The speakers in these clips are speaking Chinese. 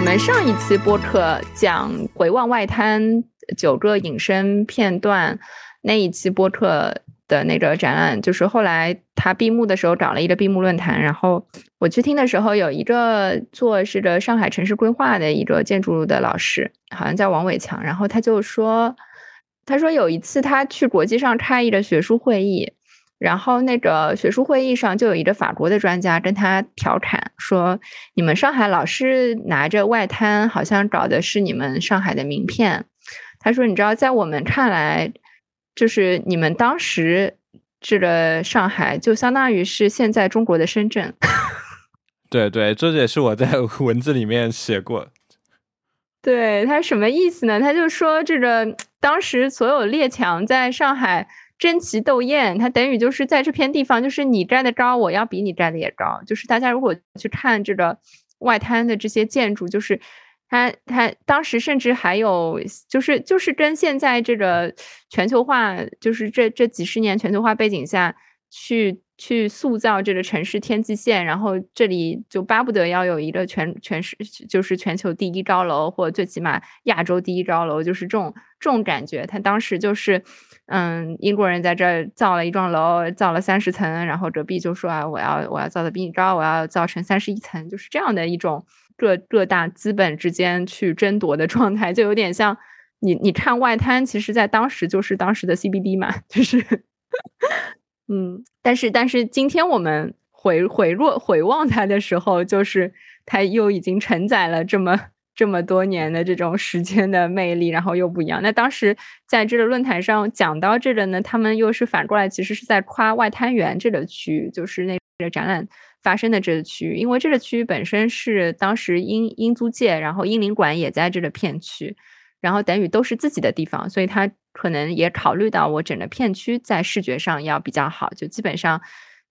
我们上一期播客讲回望外滩九个隐身片段，那一期播客的那个展览，就是后来他闭幕的时候找了一个闭幕论坛，然后我去听的时候，有一个做是个上海城市规划的一个建筑的老师，好像叫王伟强，然后他就说，他说有一次他去国际上开一个学术会议。然后那个学术会议上就有一个法国的专家跟他调侃说：“你们上海老是拿着外滩，好像搞的是你们上海的名片。”他说：“你知道，在我们看来，就是你们当时这个上海，就相当于是现在中国的深圳。”对对，这也是我在 文字里面写过。对他什么意思呢？他就说这个当时所有列强在上海。争奇斗艳，它等于就是在这片地方，就是你站的高，我要比你站的也高。就是大家如果去看这个外滩的这些建筑，就是它它当时甚至还有，就是就是跟现在这个全球化，就是这这几十年全球化背景下去去塑造这个城市天际线，然后这里就巴不得要有一个全全市就是全球第一高楼，或最起码亚洲第一高楼，就是这种这种感觉。他当时就是。嗯，英国人在这儿造了一幢楼，造了三十层，然后隔壁就说啊，我要我要造的比你高，我要造成三十一层，就是这样的一种各各大资本之间去争夺的状态，就有点像你你看外滩，其实在当时就是当时的 CBD 嘛，就是，嗯，但是但是今天我们回回落回望它的时候，就是它又已经承载了这么。这么多年的这种时间的魅力，然后又不一样。那当时在这个论坛上讲到这个呢，他们又是反过来，其实是在夸外滩源这个区域，就是那个展览发生的这个区域，因为这个区域本身是当时英英租界，然后英领馆也在这个片区，然后等于都是自己的地方，所以他可能也考虑到我整个片区在视觉上要比较好，就基本上。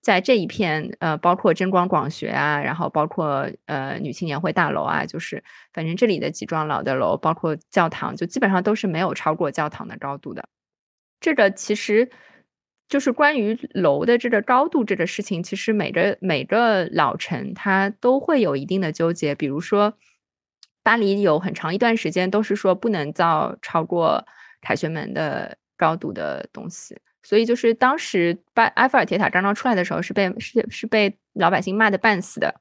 在这一片，呃，包括真光广学啊，然后包括呃女青年会大楼啊，就是反正这里的几幢老的楼，包括教堂，就基本上都是没有超过教堂的高度的。这个其实就是关于楼的这个高度这个事情，其实每个每个老城它都会有一定的纠结。比如说，巴黎有很长一段时间都是说不能造超过凯旋门的高度的东西。所以就是当时巴埃菲尔铁塔刚刚出来的时候，是被是是被老百姓骂的半死的。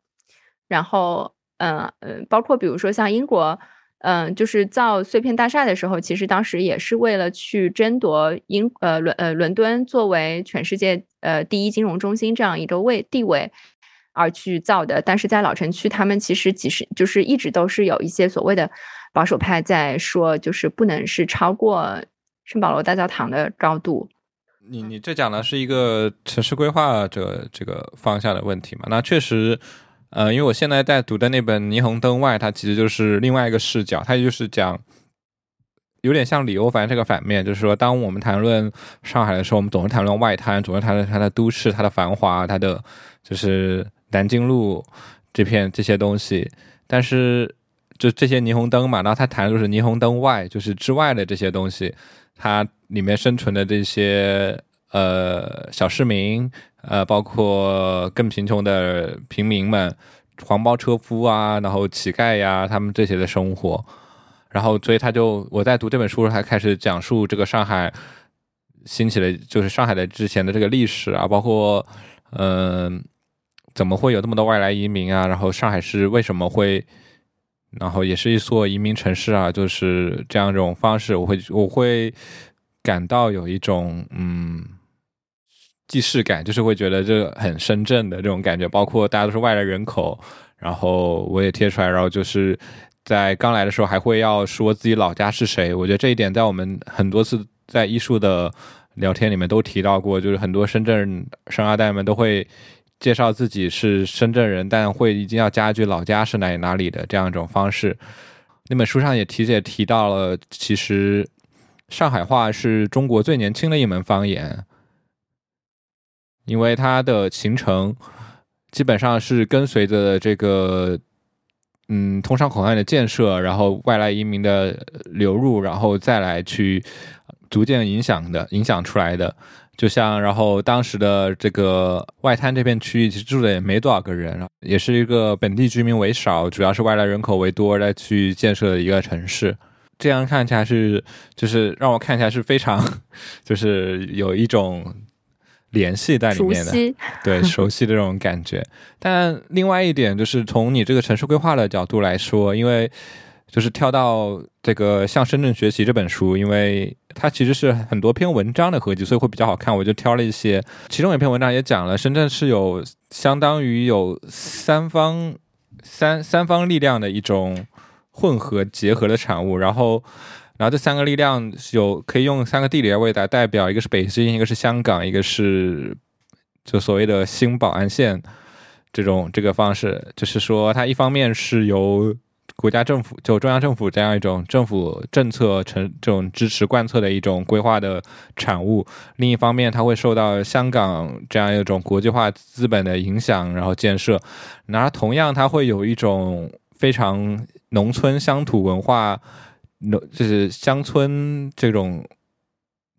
然后，嗯嗯，包括比如说像英国，嗯，就是造碎片大厦的时候，其实当时也是为了去争夺英呃伦呃伦敦作为全世界呃第一金融中心这样一个位地位而去造的。但是在老城区，他们其实几十就是一直都是有一些所谓的保守派在说，就是不能是超过圣保罗大教堂的高度。你你这讲的是一个城市规划者这个方向的问题嘛？那确实，呃，因为我现在在读的那本《霓虹灯外》，它其实就是另外一个视角，它就是讲有点像李欧凡这个反面，就是说，当我们谈论上海的时候，我们总是谈论外滩，总是谈论它的都市、它的繁华、它的就是南京路这片这些东西，但是就这些霓虹灯嘛，然后他谈的就是霓虹灯外，就是之外的这些东西。它里面生存的这些呃小市民，呃，包括更贫穷的平民们，黄包车夫啊，然后乞丐呀，他们这些的生活，然后所以他就我在读这本书时候，还开始讲述这个上海兴起的，就是上海的之前的这个历史啊，包括嗯，怎么会有这么多外来移民啊，然后上海市为什么会。然后也是一座移民城市啊，就是这样一种方式，我会我会感到有一种嗯既视感，就是会觉得这很深圳的这种感觉，包括大家都是外来人口，然后我也贴出来，然后就是在刚来的时候还会要说自己老家是谁，我觉得这一点在我们很多次在艺术的聊天里面都提到过，就是很多深圳生二代们都会。介绍自己是深圳人，但会一定要加一句老家是哪哪里的这样一种方式。那本书上也提也提到了，其实上海话是中国最年轻的一门方言，因为它的形成基本上是跟随着这个嗯通商口岸的建设，然后外来移民的流入，然后再来去逐渐影响的影响出来的。就像，然后当时的这个外滩这片区域，其实住的也没多少个人，也是一个本地居民为少，主要是外来人口为多来去建设的一个城市。这样看起来是，就是让我看起来是非常，就是有一种联系在里面的，对，熟悉的这种感觉。但另外一点就是，从你这个城市规划的角度来说，因为。就是跳到这个向深圳学习这本书，因为它其实是很多篇文章的合集，所以会比较好看。我就挑了一些，其中一篇文章也讲了深圳是有相当于有三方三三方力量的一种混合结合的产物。然后，然后这三个力量有可以用三个地理位来代表，一个是北京，一个是香港，一个是就所谓的新宝安县这种这个方式，就是说它一方面是由国家政府就中央政府这样一种政府政策成这种支持贯彻的一种规划的产物，另一方面，它会受到香港这样一种国际化资本的影响，然后建设。然而，同样，它会有一种非常农村乡土文化，农就是乡村这种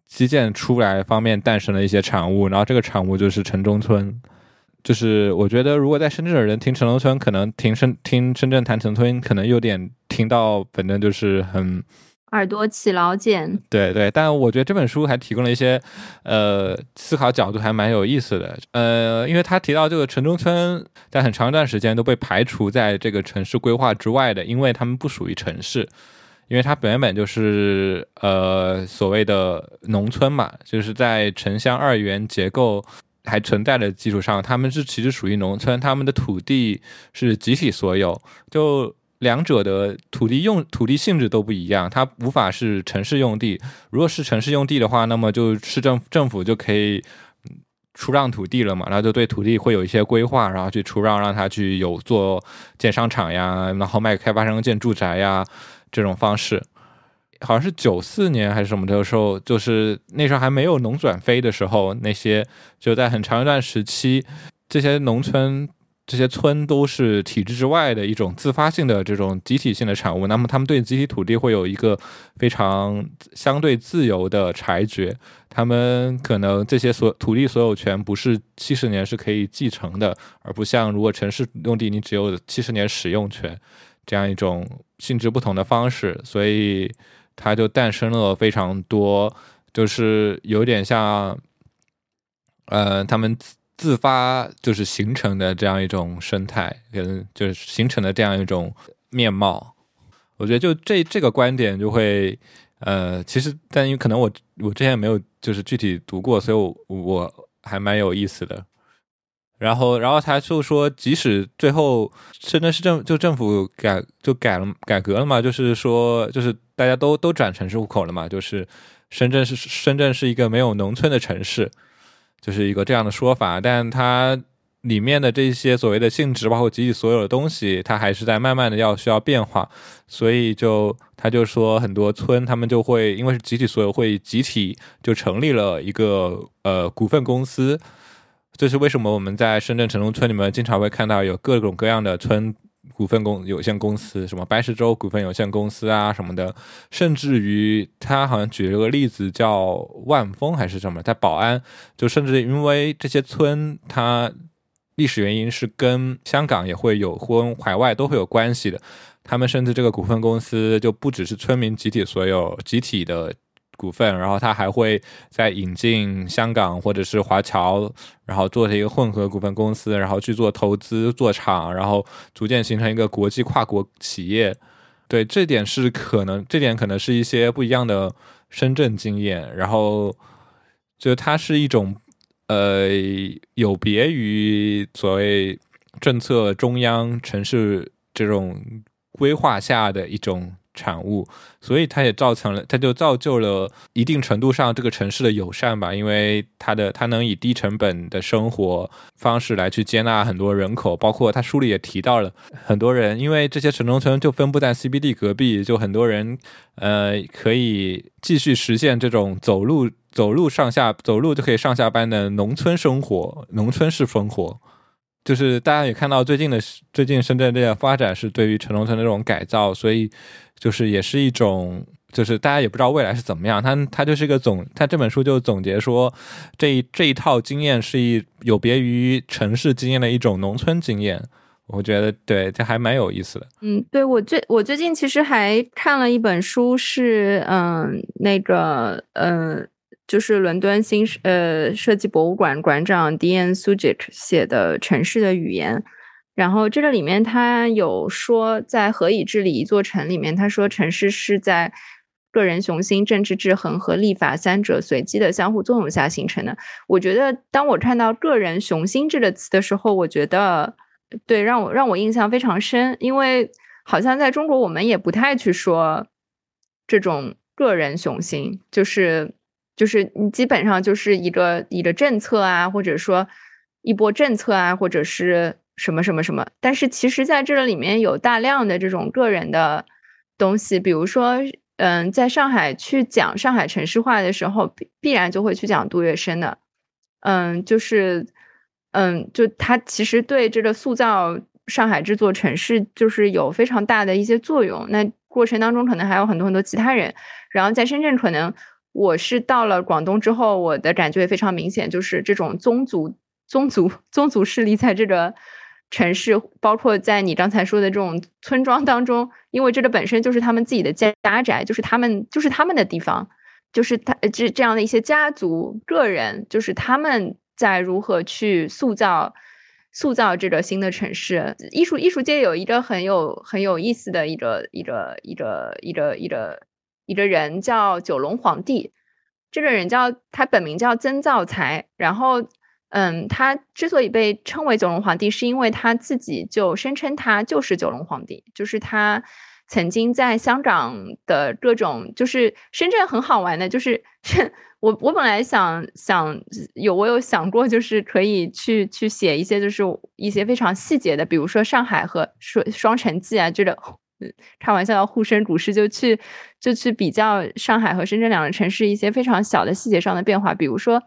基建出来方面诞生的一些产物。然后，这个产物就是城中村。就是我觉得，如果在深圳的人听城中村，可能听深听深圳谈城中村，可能有点听到，反正就是很耳朵起老茧。对对，但我觉得这本书还提供了一些呃思考角度，还蛮有意思的。呃，因为他提到这个城中村在很长一段时间都被排除在这个城市规划之外的，因为他们不属于城市，因为它原本就是呃所谓的农村嘛，就是在城乡二元结构。还存在的基础上，他们是其实属于农村，他们的土地是集体所有，就两者的土地用土地性质都不一样，它无法是城市用地。如果是城市用地的话，那么就市政政府就可以出让土地了嘛，然后就对土地会有一些规划，然后去出让，让他去有做建商场呀，然后卖开发商建住宅呀这种方式。好像是九四年还是什么的时候，就是那时候还没有农转非的时候，那些就在很长一段时期，这些农村、这些村都是体制之外的一种自发性的这种集体性的产物。那么他们对集体土地会有一个非常相对自由的裁决，他们可能这些所土地所有权不是七十年是可以继承的，而不像如果城市用地你只有七十年使用权这样一种性质不同的方式，所以。它就诞生了非常多，就是有点像，呃，他们自自发就是形成的这样一种生态，跟就是形成的这样一种面貌。我觉得就这这个观点就会，呃，其实但因为可能我我之前没有就是具体读过，所以我我还蛮有意思的。然后，然后他就说，即使最后深圳市政就政府改就改了改革了嘛，就是说，就是大家都都转城市户口了嘛，就是深圳是深圳是一个没有农村的城市，就是一个这样的说法。但它里面的这些所谓的性质，包括集体所有的东西，它还是在慢慢的要需要变化。所以就他就说，很多村他们就会因为是集体所有，会集体就成立了一个呃股份公司。这是为什么我们在深圳城中村里面经常会看到有各种各样的村股份公有限公司，什么白石洲股份有限公司啊什么的，甚至于他好像举了个例子叫万丰还是什么，在宝安，就甚至因为这些村它历史原因是跟香港也会有或海外都会有关系的，他们甚至这个股份公司就不只是村民集体所有，集体的。股份，然后他还会再引进香港或者是华侨，然后做成一个混合股份公司，然后去做投资、做厂，然后逐渐形成一个国际跨国企业。对，这点是可能，这点可能是一些不一样的深圳经验。然后，就它是一种呃，有别于所谓政策中央城市这种规划下的一种。产物，所以它也造成了，它就造就了一定程度上这个城市的友善吧，因为它的它能以低成本的生活方式来去接纳很多人口，包括他书里也提到了很多人，因为这些城中村就分布在 CBD 隔壁，就很多人呃可以继续实现这种走路走路上下走路就可以上下班的农村生活，农村式生活。就是大家也看到最近的最近深圳这个发展是对于城中村的这种改造，所以就是也是一种就是大家也不知道未来是怎么样。他他就是一个总，他这本书就总结说，这一这一套经验是一有别于城市经验的一种农村经验。我觉得对，这还蛮有意思的。嗯，对我最我最近其实还看了一本书，是嗯那个呃就是伦敦新呃设计博物馆馆长 dan Sujic 写的《城市的语言》。然后这个里面他有说，在何以治理一座城里面，他说城市是在个人雄心、政治制衡和立法三者随机的相互作用下形成的。我觉得，当我看到“个人雄心”这个词的时候，我觉得对让我让我印象非常深，因为好像在中国我们也不太去说这种个人雄心，就是就是你基本上就是一个一个政策啊，或者说一波政策啊，或者是。什么什么什么？但是其实，在这里面有大量的这种个人的东西，比如说，嗯，在上海去讲上海城市化的时候，必必然就会去讲杜月笙的，嗯，就是，嗯，就他其实对这个塑造上海这座城市，就是有非常大的一些作用。那过程当中，可能还有很多很多其他人。然后在深圳，可能我是到了广东之后，我的感觉也非常明显，就是这种宗族、宗族、宗族势力在这个。城市包括在你刚才说的这种村庄当中，因为这个本身就是他们自己的家宅，就是他们就是他们的地方，就是他这这样的一些家族个人，就是他们在如何去塑造塑造这个新的城市。艺术艺术界有一个很有很有意思的一个一个一个一个一个一个人叫九龙皇帝，这个人叫他本名叫曾造才，然后。嗯，他之所以被称为九龙皇帝，是因为他自己就声称他就是九龙皇帝，就是他曾经在香港的各种，就是深圳很好玩的，就是 我我本来想想有我有想过，就是可以去去写一些就是一些非常细节的，比如说上海和双双城记啊，这个开玩笑要沪深股市，就去就去比较上海和深圳两个城市一些非常小的细节上的变化，比如说。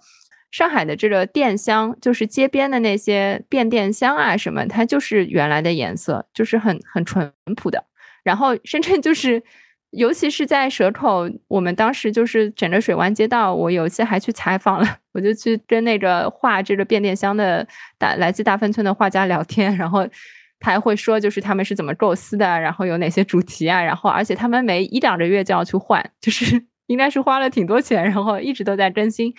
上海的这个电箱，就是街边的那些变电箱啊，什么，它就是原来的颜色，就是很很淳朴的。然后深圳就是，尤其是在蛇口，我们当时就是整个水湾街道，我有一次还去采访了，我就去跟那个画这个变电箱的大来自大芬村的画家聊天，然后他还会说，就是他们是怎么构思的，然后有哪些主题啊，然后而且他们每一两个月就要去换，就是 应该是花了挺多钱，然后一直都在更新。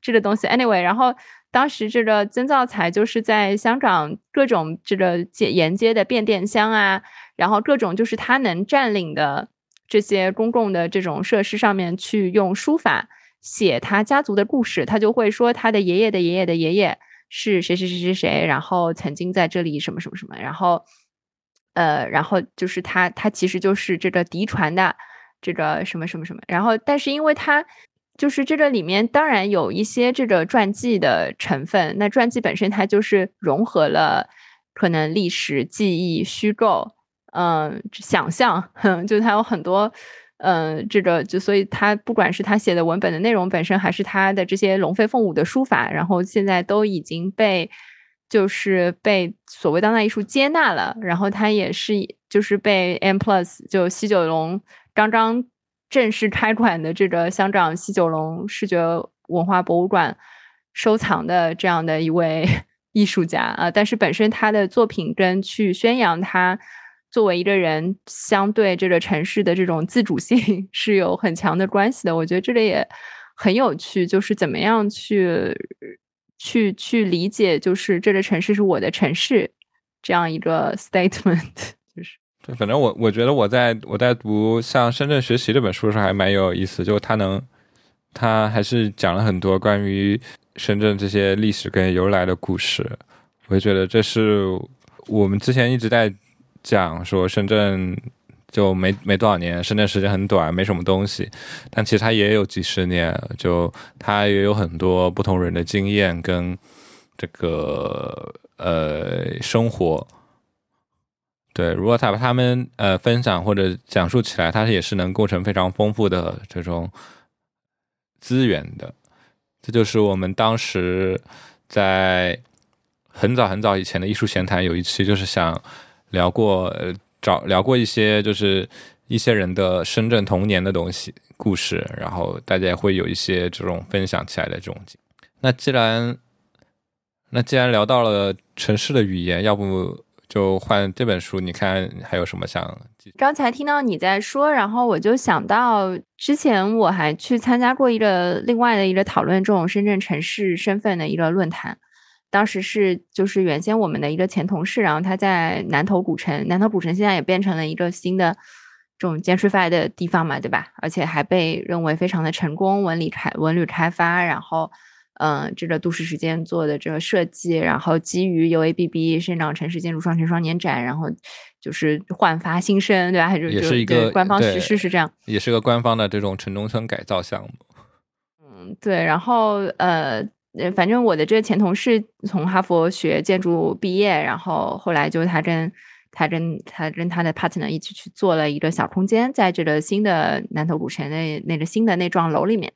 这个东西，anyway，然后当时这个曾造才就是在香港各种这个接沿街的变电箱啊，然后各种就是他能占领的这些公共的这种设施上面去用书法写他家族的故事，他就会说他的爷爷的爷爷的爷爷是谁谁谁谁谁，然后曾经在这里什么什么什么，然后呃，然后就是他他其实就是这个嫡传的这个什么什么什么，然后但是因为他。就是这个里面当然有一些这个传记的成分，那传记本身它就是融合了可能历史记忆、虚构，嗯，想象，哼 就它有很多，嗯，这个就所以它不管是他写的文本的内容本身，还是他的这些龙飞凤舞的书法，然后现在都已经被就是被所谓当代艺术接纳了，然后它也是就是被 M Plus 就西九龙刚刚。正式开馆的这个香港西九龙视觉文化博物馆收藏的这样的一位 艺术家啊，但是本身他的作品跟去宣扬他作为一个人相对这个城市的这种自主性 是有很强的关系的。我觉得这里也很有趣，就是怎么样去去去理解，就是这个城市是我的城市这样一个 statement 就是。反正我我觉得我在我在读像《深圳学习》这本书的时候还蛮有意思，就他能，他还是讲了很多关于深圳这些历史跟由来的故事。我觉得这是我们之前一直在讲说深圳就没没多少年，深圳时间很短，没什么东西，但其实它也有几十年，就它也有很多不同人的经验跟这个呃生活。对，如果他把他们呃分享或者讲述起来，它也是能构成非常丰富的这种资源的。这就是我们当时在很早很早以前的艺术闲谈有一期，就是想聊过呃找聊过一些就是一些人的深圳童年的东西故事，然后大家也会有一些这种分享起来的这种。那既然那既然聊到了城市的语言，要不就换这本书？你看还有什么想？刚才听到你在说，然后我就想到之前我还去参加过一个另外的一个讨论这种深圳城市身份的一个论坛。当时是就是原先我们的一个前同事，然后他在南头古城，南头古城现在也变成了一个新的这种 gentrify 的地方嘛，对吧？而且还被认为非常的成功，文旅开文旅开发，然后嗯，这个都市时间做的这个设计，然后基于 UABB 生长城市建筑双城双年展，然后就是焕发新生，对吧？也是一个官方实事是这样，也是个官方的这种城中村改造项目。嗯，对，然后呃。呃，反正我的这个前同事从哈佛学建筑毕业，然后后来就他跟他跟他跟他的 partner 一起去做了一个小空间，在这个新的南头古城那那个新的那幢楼里面。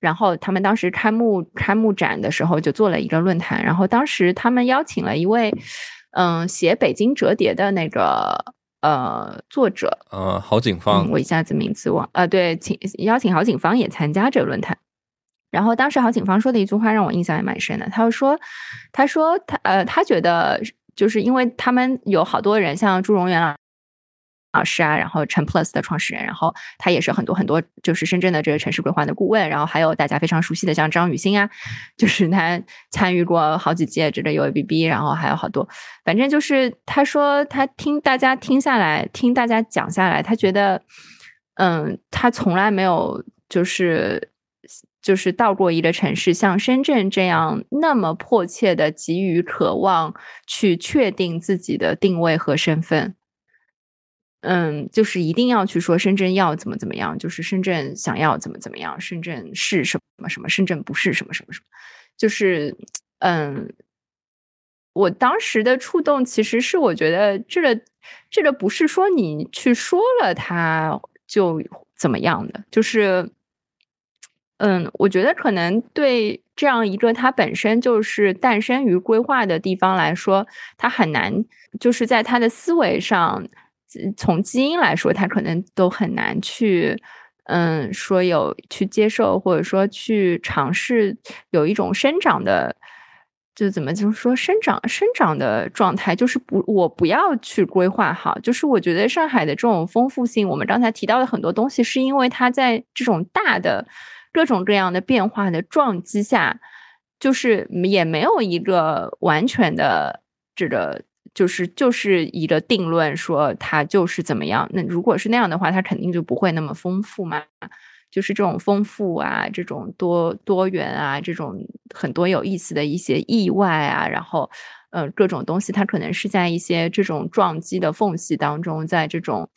然后他们当时开幕开幕展的时候就做了一个论坛，然后当时他们邀请了一位嗯写《北京折叠》的那个呃作者，呃郝景芳，我一下子名字忘呃对，请邀请郝景芳也参加这个论坛。然后当时郝景芳说的一句话让我印象也蛮深的，他就说，他说他呃他觉得就是因为他们有好多人像朱荣元老师啊，然后陈 Plus 的创始人，然后他也是很多很多就是深圳的这个城市规划的顾问，然后还有大家非常熟悉的像张雨欣啊，就是他参与过好几届这个 UABB，然后还有好多，反正就是他说他听大家听下来，听大家讲下来，他觉得嗯他从来没有就是。就是到过一个城市，像深圳这样那么迫切的急于渴望去确定自己的定位和身份，嗯，就是一定要去说深圳要怎么怎么样，就是深圳想要怎么怎么样，深圳是什么什么，深圳不是什么什么什么，就是嗯，我当时的触动其实是我觉得这个这个不是说你去说了它就怎么样的，就是。嗯，我觉得可能对这样一个它本身就是诞生于规划的地方来说，它很难，就是在它的思维上，从基因来说，它可能都很难去，嗯，说有去接受或者说去尝试有一种生长的，就怎么就是说生长生长的状态，就是不，我不要去规划好，就是我觉得上海的这种丰富性，我们刚才提到的很多东西，是因为它在这种大的。各种各样的变化的撞击下，就是也没有一个完全的这个，就是就是一个定论说它就是怎么样。那如果是那样的话，它肯定就不会那么丰富嘛。就是这种丰富啊，这种多多元啊，这种很多有意思的一些意外啊，然后呃各种东西，它可能是在一些这种撞击的缝隙当中，在这种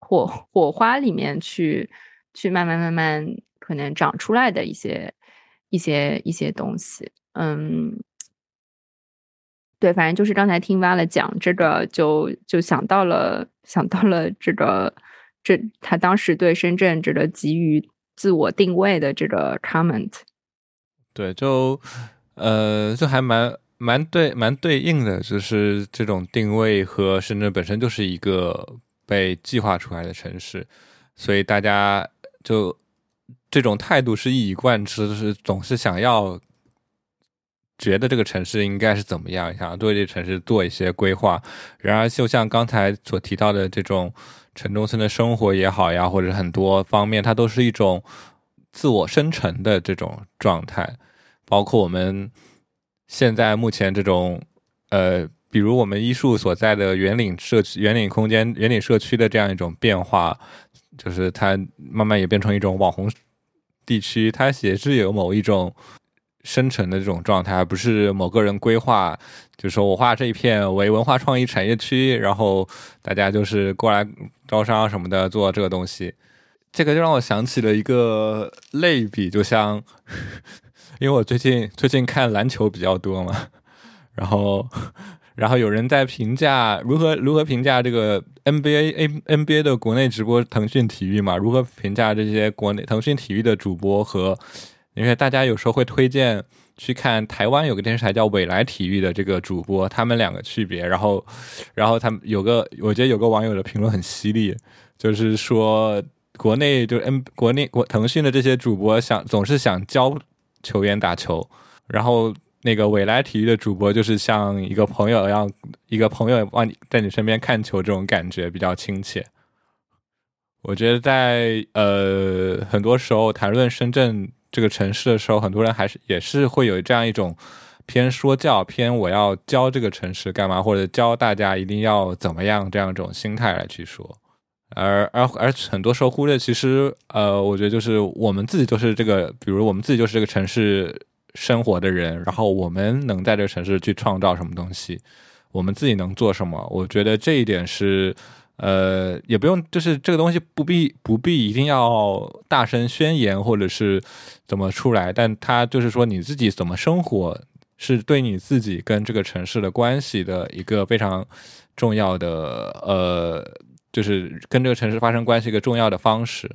火火花里面去去慢慢慢慢。可能长出来的一些一些一些东西，嗯，对，反正就是刚才听挖了讲这个，就就想到了想到了这个这他当时对深圳这个给予自我定位的这个 comment，对，就呃，就还蛮蛮对蛮对应的，就是这种定位和深圳本身就是一个被计划出来的城市，所以大家就。这种态度是一以贯之，就是总是想要觉得这个城市应该是怎么样，想要对这个城市做一些规划。然而，就像刚才所提到的这种城中村的生活也好呀，或者很多方面，它都是一种自我生成的这种状态。包括我们现在目前这种，呃，比如我们医术所在的圆岭社区、圆岭空间、圆岭社区的这样一种变化，就是它慢慢也变成一种网红。地区，它也是有某一种生成的这种状态，不是某个人规划，就是说我画这一片为文化创意产业区，然后大家就是过来招商什么的做这个东西。这个就让我想起了一个类比，就像，因为我最近最近看篮球比较多嘛，然后。然后有人在评价如何如何评价这个 NBA A NBA 的国内直播腾讯体育嘛？如何评价这些国内腾讯体育的主播和？因为大家有时候会推荐去看台湾有个电视台叫未来体育的这个主播，他们两个区别。然后，然后他们有个我觉得有个网友的评论很犀利，就是说国内就 N 国内国腾讯的这些主播想总是想教球员打球，然后那个未来体育的主播就是像一个朋友一样，一个朋友往你在你身边看球这种感觉比较亲切。我觉得在呃很多时候谈论深圳这个城市的时候，很多人还是也是会有这样一种偏说教、偏我要教这个城市干嘛，或者教大家一定要怎么样这样一种心态来去说。而而而很多时候忽略，其实呃，我觉得就是我们自己都是这个，比如我们自己就是这个城市生活的人，然后我们能在这个城市去创造什么东西，我们自己能做什么，我觉得这一点是。呃，也不用，就是这个东西不必不必一定要大声宣言或者是怎么出来，但它就是说你自己怎么生活，是对你自己跟这个城市的关系的一个非常重要的呃，就是跟这个城市发生关系一个重要的方式。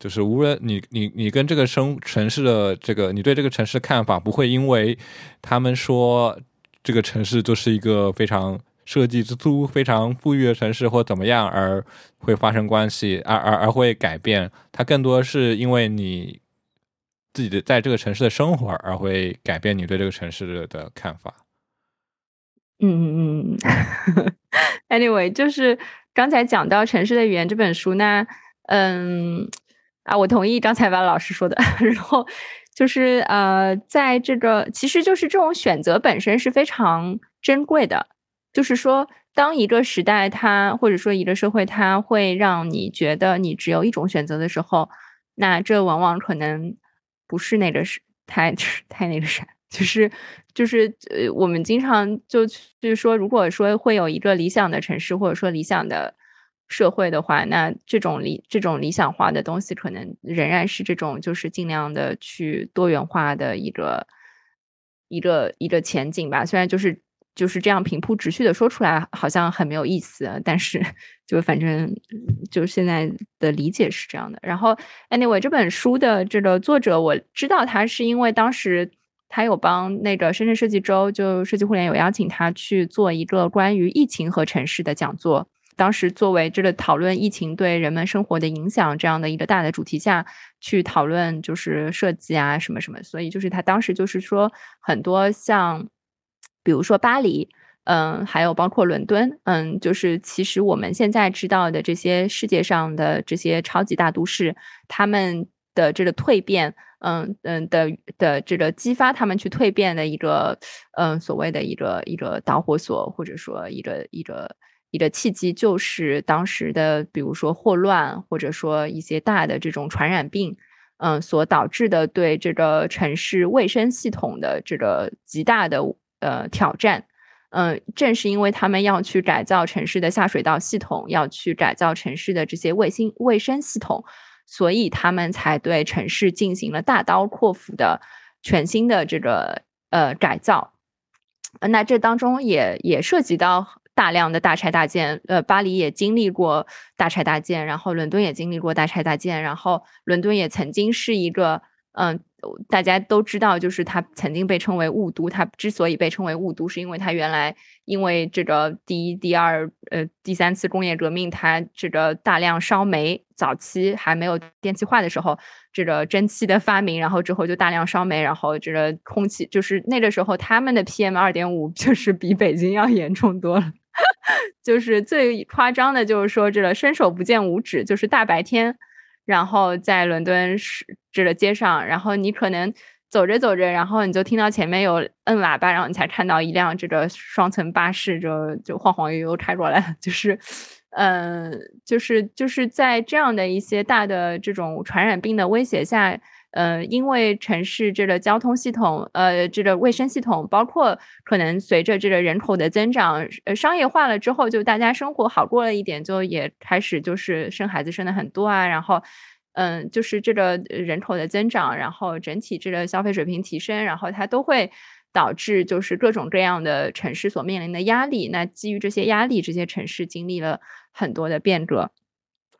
就是无论你你你跟这个生城市的这个你对这个城市看法，不会因为他们说这个城市就是一个非常。设计之都非常富裕的城市或怎么样而会发生关系，而而而会改变，它更多是因为你自己的在这个城市的生活而会改变你对这个城市的看法。嗯嗯嗯，Anyway，就是刚才讲到《城市的语言》这本书，那嗯啊，我同意刚才王老师说的，然后就是呃，在这个其实就是这种选择本身是非常珍贵的。就是说，当一个时代它或者说一个社会它会让你觉得你只有一种选择的时候，那这往往可能不是那个是太 太那个啥，就是就是呃，我们经常就就是说，如果说会有一个理想的城市或者说理想的社会的话，那这种理这种理想化的东西，可能仍然是这种就是尽量的去多元化的一个一个一个前景吧。虽然就是。就是这样平铺直叙的说出来，好像很没有意思。但是，就反正就现在的理解是这样的。然后，anyway，这本书的这个作者，我知道他是因为当时他有帮那个深圳设计周，就设计互联有邀请他去做一个关于疫情和城市的讲座。当时作为这个讨论疫情对人们生活的影响这样的一个大的主题下去讨论，就是设计啊什么什么。所以，就是他当时就是说很多像。比如说巴黎，嗯，还有包括伦敦，嗯，就是其实我们现在知道的这些世界上的这些超级大都市，他们的这个蜕变，嗯嗯的的这个激发他们去蜕变的一个，嗯，所谓的一个一个导火索，或者说一个一个一个契机，就是当时的比如说霍乱，或者说一些大的这种传染病，嗯，所导致的对这个城市卫生系统的这个极大的。呃，挑战，嗯，正是因为他们要去改造城市的下水道系统，要去改造城市的这些卫星卫生系统，所以他们才对城市进行了大刀阔斧的全新的这个呃改造。那这当中也也涉及到大量的大拆大建，呃，巴黎也经历过大拆大建，然后伦敦也经历过大拆大建，然后伦敦也曾经是一个嗯。大家都知道，就是它曾经被称为雾都。它之所以被称为雾都，是因为它原来因为这个第一、第二、呃第三次工业革命，它这个大量烧煤，早期还没有电气化的时候，这个蒸汽的发明，然后之后就大量烧煤，然后这个空气就是那个时候他们的 PM 二点五 就是比北京要严重多了。就是最夸张的，就是说这个伸手不见五指，就是大白天。然后在伦敦市这个街上，然后你可能走着走着，然后你就听到前面有摁喇叭，然后你才看到一辆这个双层巴士就就晃晃悠悠开过来，就是，嗯，就是就是在这样的一些大的这种传染病的威胁下。呃，因为城市这个交通系统，呃，这个卫生系统，包括可能随着这个人口的增长，呃，商业化了之后，就大家生活好过了一点，就也开始就是生孩子生的很多啊，然后，嗯，就是这个人口的增长，然后整体这个消费水平提升，然后它都会导致就是各种各样的城市所面临的压力。那基于这些压力，这些城市经历了很多的变革。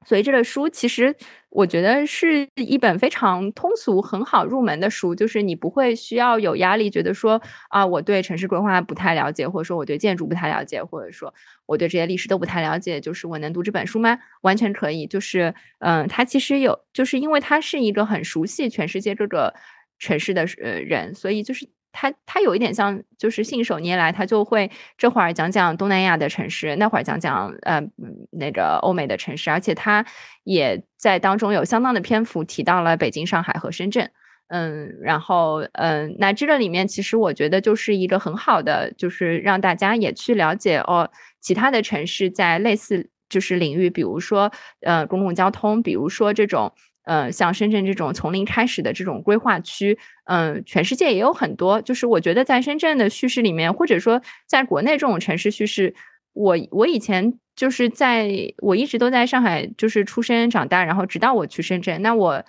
所以这个书其实我觉得是一本非常通俗、很好入门的书，就是你不会需要有压力，觉得说啊，我对城市规划不太了解，或者说我对建筑不太了解，或者说我对这些历史都不太了解，就是我能读这本书吗？完全可以。就是，嗯，它其实有，就是因为他是一个很熟悉全世界各个城市的呃人，所以就是。他他有一点像，就是信手拈来，他就会这会儿讲讲东南亚的城市，那会儿讲讲呃那个欧美的城市，而且他也在当中有相当的篇幅提到了北京、上海和深圳，嗯，然后嗯，那这个里面其实我觉得就是一个很好的，就是让大家也去了解哦，其他的城市在类似就是领域，比如说呃公共交通，比如说这种。呃，像深圳这种从零开始的这种规划区，嗯，全世界也有很多。就是我觉得在深圳的叙事里面，或者说在国内这种城市叙事，我我以前就是在我一直都在上海，就是出生长大，然后直到我去深圳。那我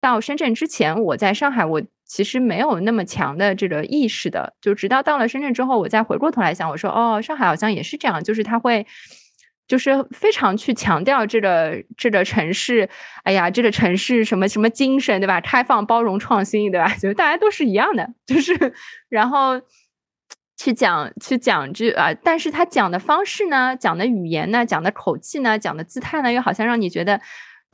到深圳之前，我在上海，我其实没有那么强的这个意识的。就直到到了深圳之后，我再回过头来想，我说哦，上海好像也是这样，就是他会。就是非常去强调这个这个城市，哎呀，这个城市什么什么精神，对吧？开放、包容、创新，对吧？就大家都是一样的，就是然后去讲去讲这啊，但是他讲的方式呢，讲的语言呢，讲的口气呢，讲的姿态呢，又好像让你觉得。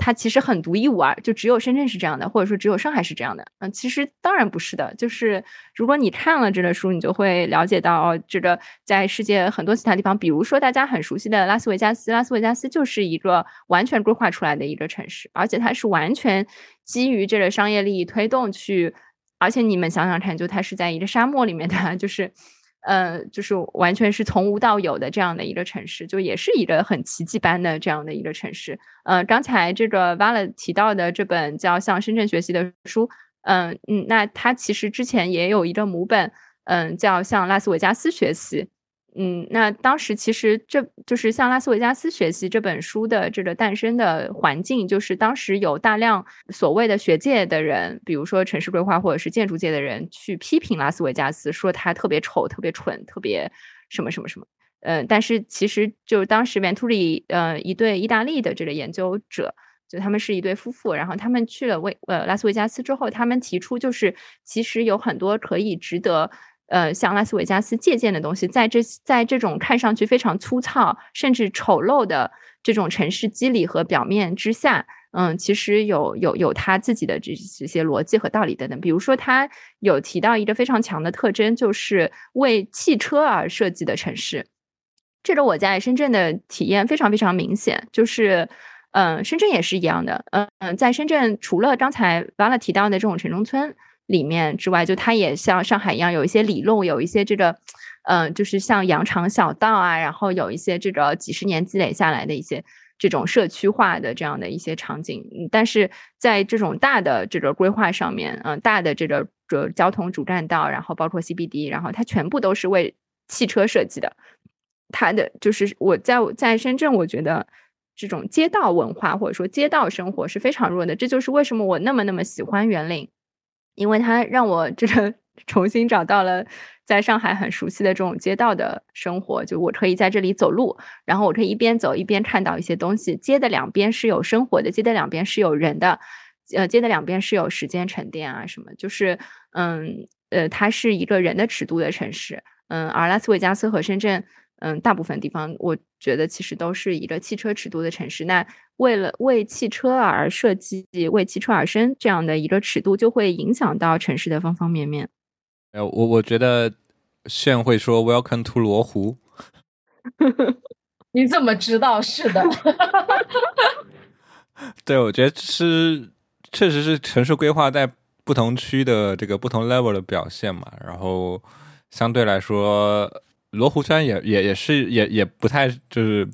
它其实很独一无二，就只有深圳是这样的，或者说只有上海是这样的。嗯，其实当然不是的，就是如果你看了这个书，你就会了解到，这个在世界很多其他地方，比如说大家很熟悉的拉斯维加斯，拉斯维加斯就是一个完全规划出来的一个城市，而且它是完全基于这个商业利益推动去，而且你们想想看，就它是在一个沙漠里面的，就是。呃，就是完全是从无到有的这样的一个城市，就也是一个很奇迹般的这样的一个城市。呃，刚才这个 Val 提到的这本叫《向深圳学习》的书，嗯嗯，那他其实之前也有一个母本，嗯，叫《向拉斯维加斯学习》。嗯，那当时其实这就是向拉斯维加斯学习这本书的这个诞生的环境，就是当时有大量所谓的学界的人，比如说城市规划或者是建筑界的人，去批评拉斯维加斯，说它特别丑、特别蠢、特别什么什么什么。嗯，但是其实就当时 Venturi 呃一对意大利的这个研究者，就他们是一对夫妇，然后他们去了维呃拉斯维加斯之后，他们提出就是其实有很多可以值得。呃，像拉斯维加斯借鉴的东西，在这在这种看上去非常粗糙甚至丑陋的这种城市机理和表面之下，嗯，其实有有有他自己的这这些逻辑和道理等等。比如说，他有提到一个非常强的特征，就是为汽车而设计的城市。这个我在深圳的体验非常非常明显，就是嗯，深圳也是一样的。嗯嗯，在深圳除了刚才完了提到的这种城中村。里面之外，就它也像上海一样，有一些里路，有一些这个，嗯，就是像羊肠小道啊，然后有一些这个几十年积累下来的一些这种社区化的这样的一些场景。但是在这种大的这个规划上面，嗯，大的这个这交通主干道，然后包括 CBD，然后它全部都是为汽车设计的。它的就是我在我在深圳，我觉得这种街道文化或者说街道生活是非常弱的。这就是为什么我那么那么喜欢园林。因为它让我这个 重新找到了在上海很熟悉的这种街道的生活，就我可以在这里走路，然后我可以一边走一边看到一些东西。街的两边是有生活的，街的两边是有人的，呃，街的两边是有时间沉淀啊什么，就是嗯呃，它是一个人的尺度的城市，嗯，而拉斯维加斯和深圳。嗯，大部分地方我觉得其实都是一个汽车尺度的城市。那为了为汽车而设计、为汽车而生这样的一个尺度，就会影响到城市的方方面面。呃，我我觉得炫会说 “Welcome to 罗湖 ”。你怎么知道？是的。对，我觉得是确实是城市规划在不同区的这个不同 level 的表现嘛。然后相对来说。罗湖虽然也也也是也也不太就是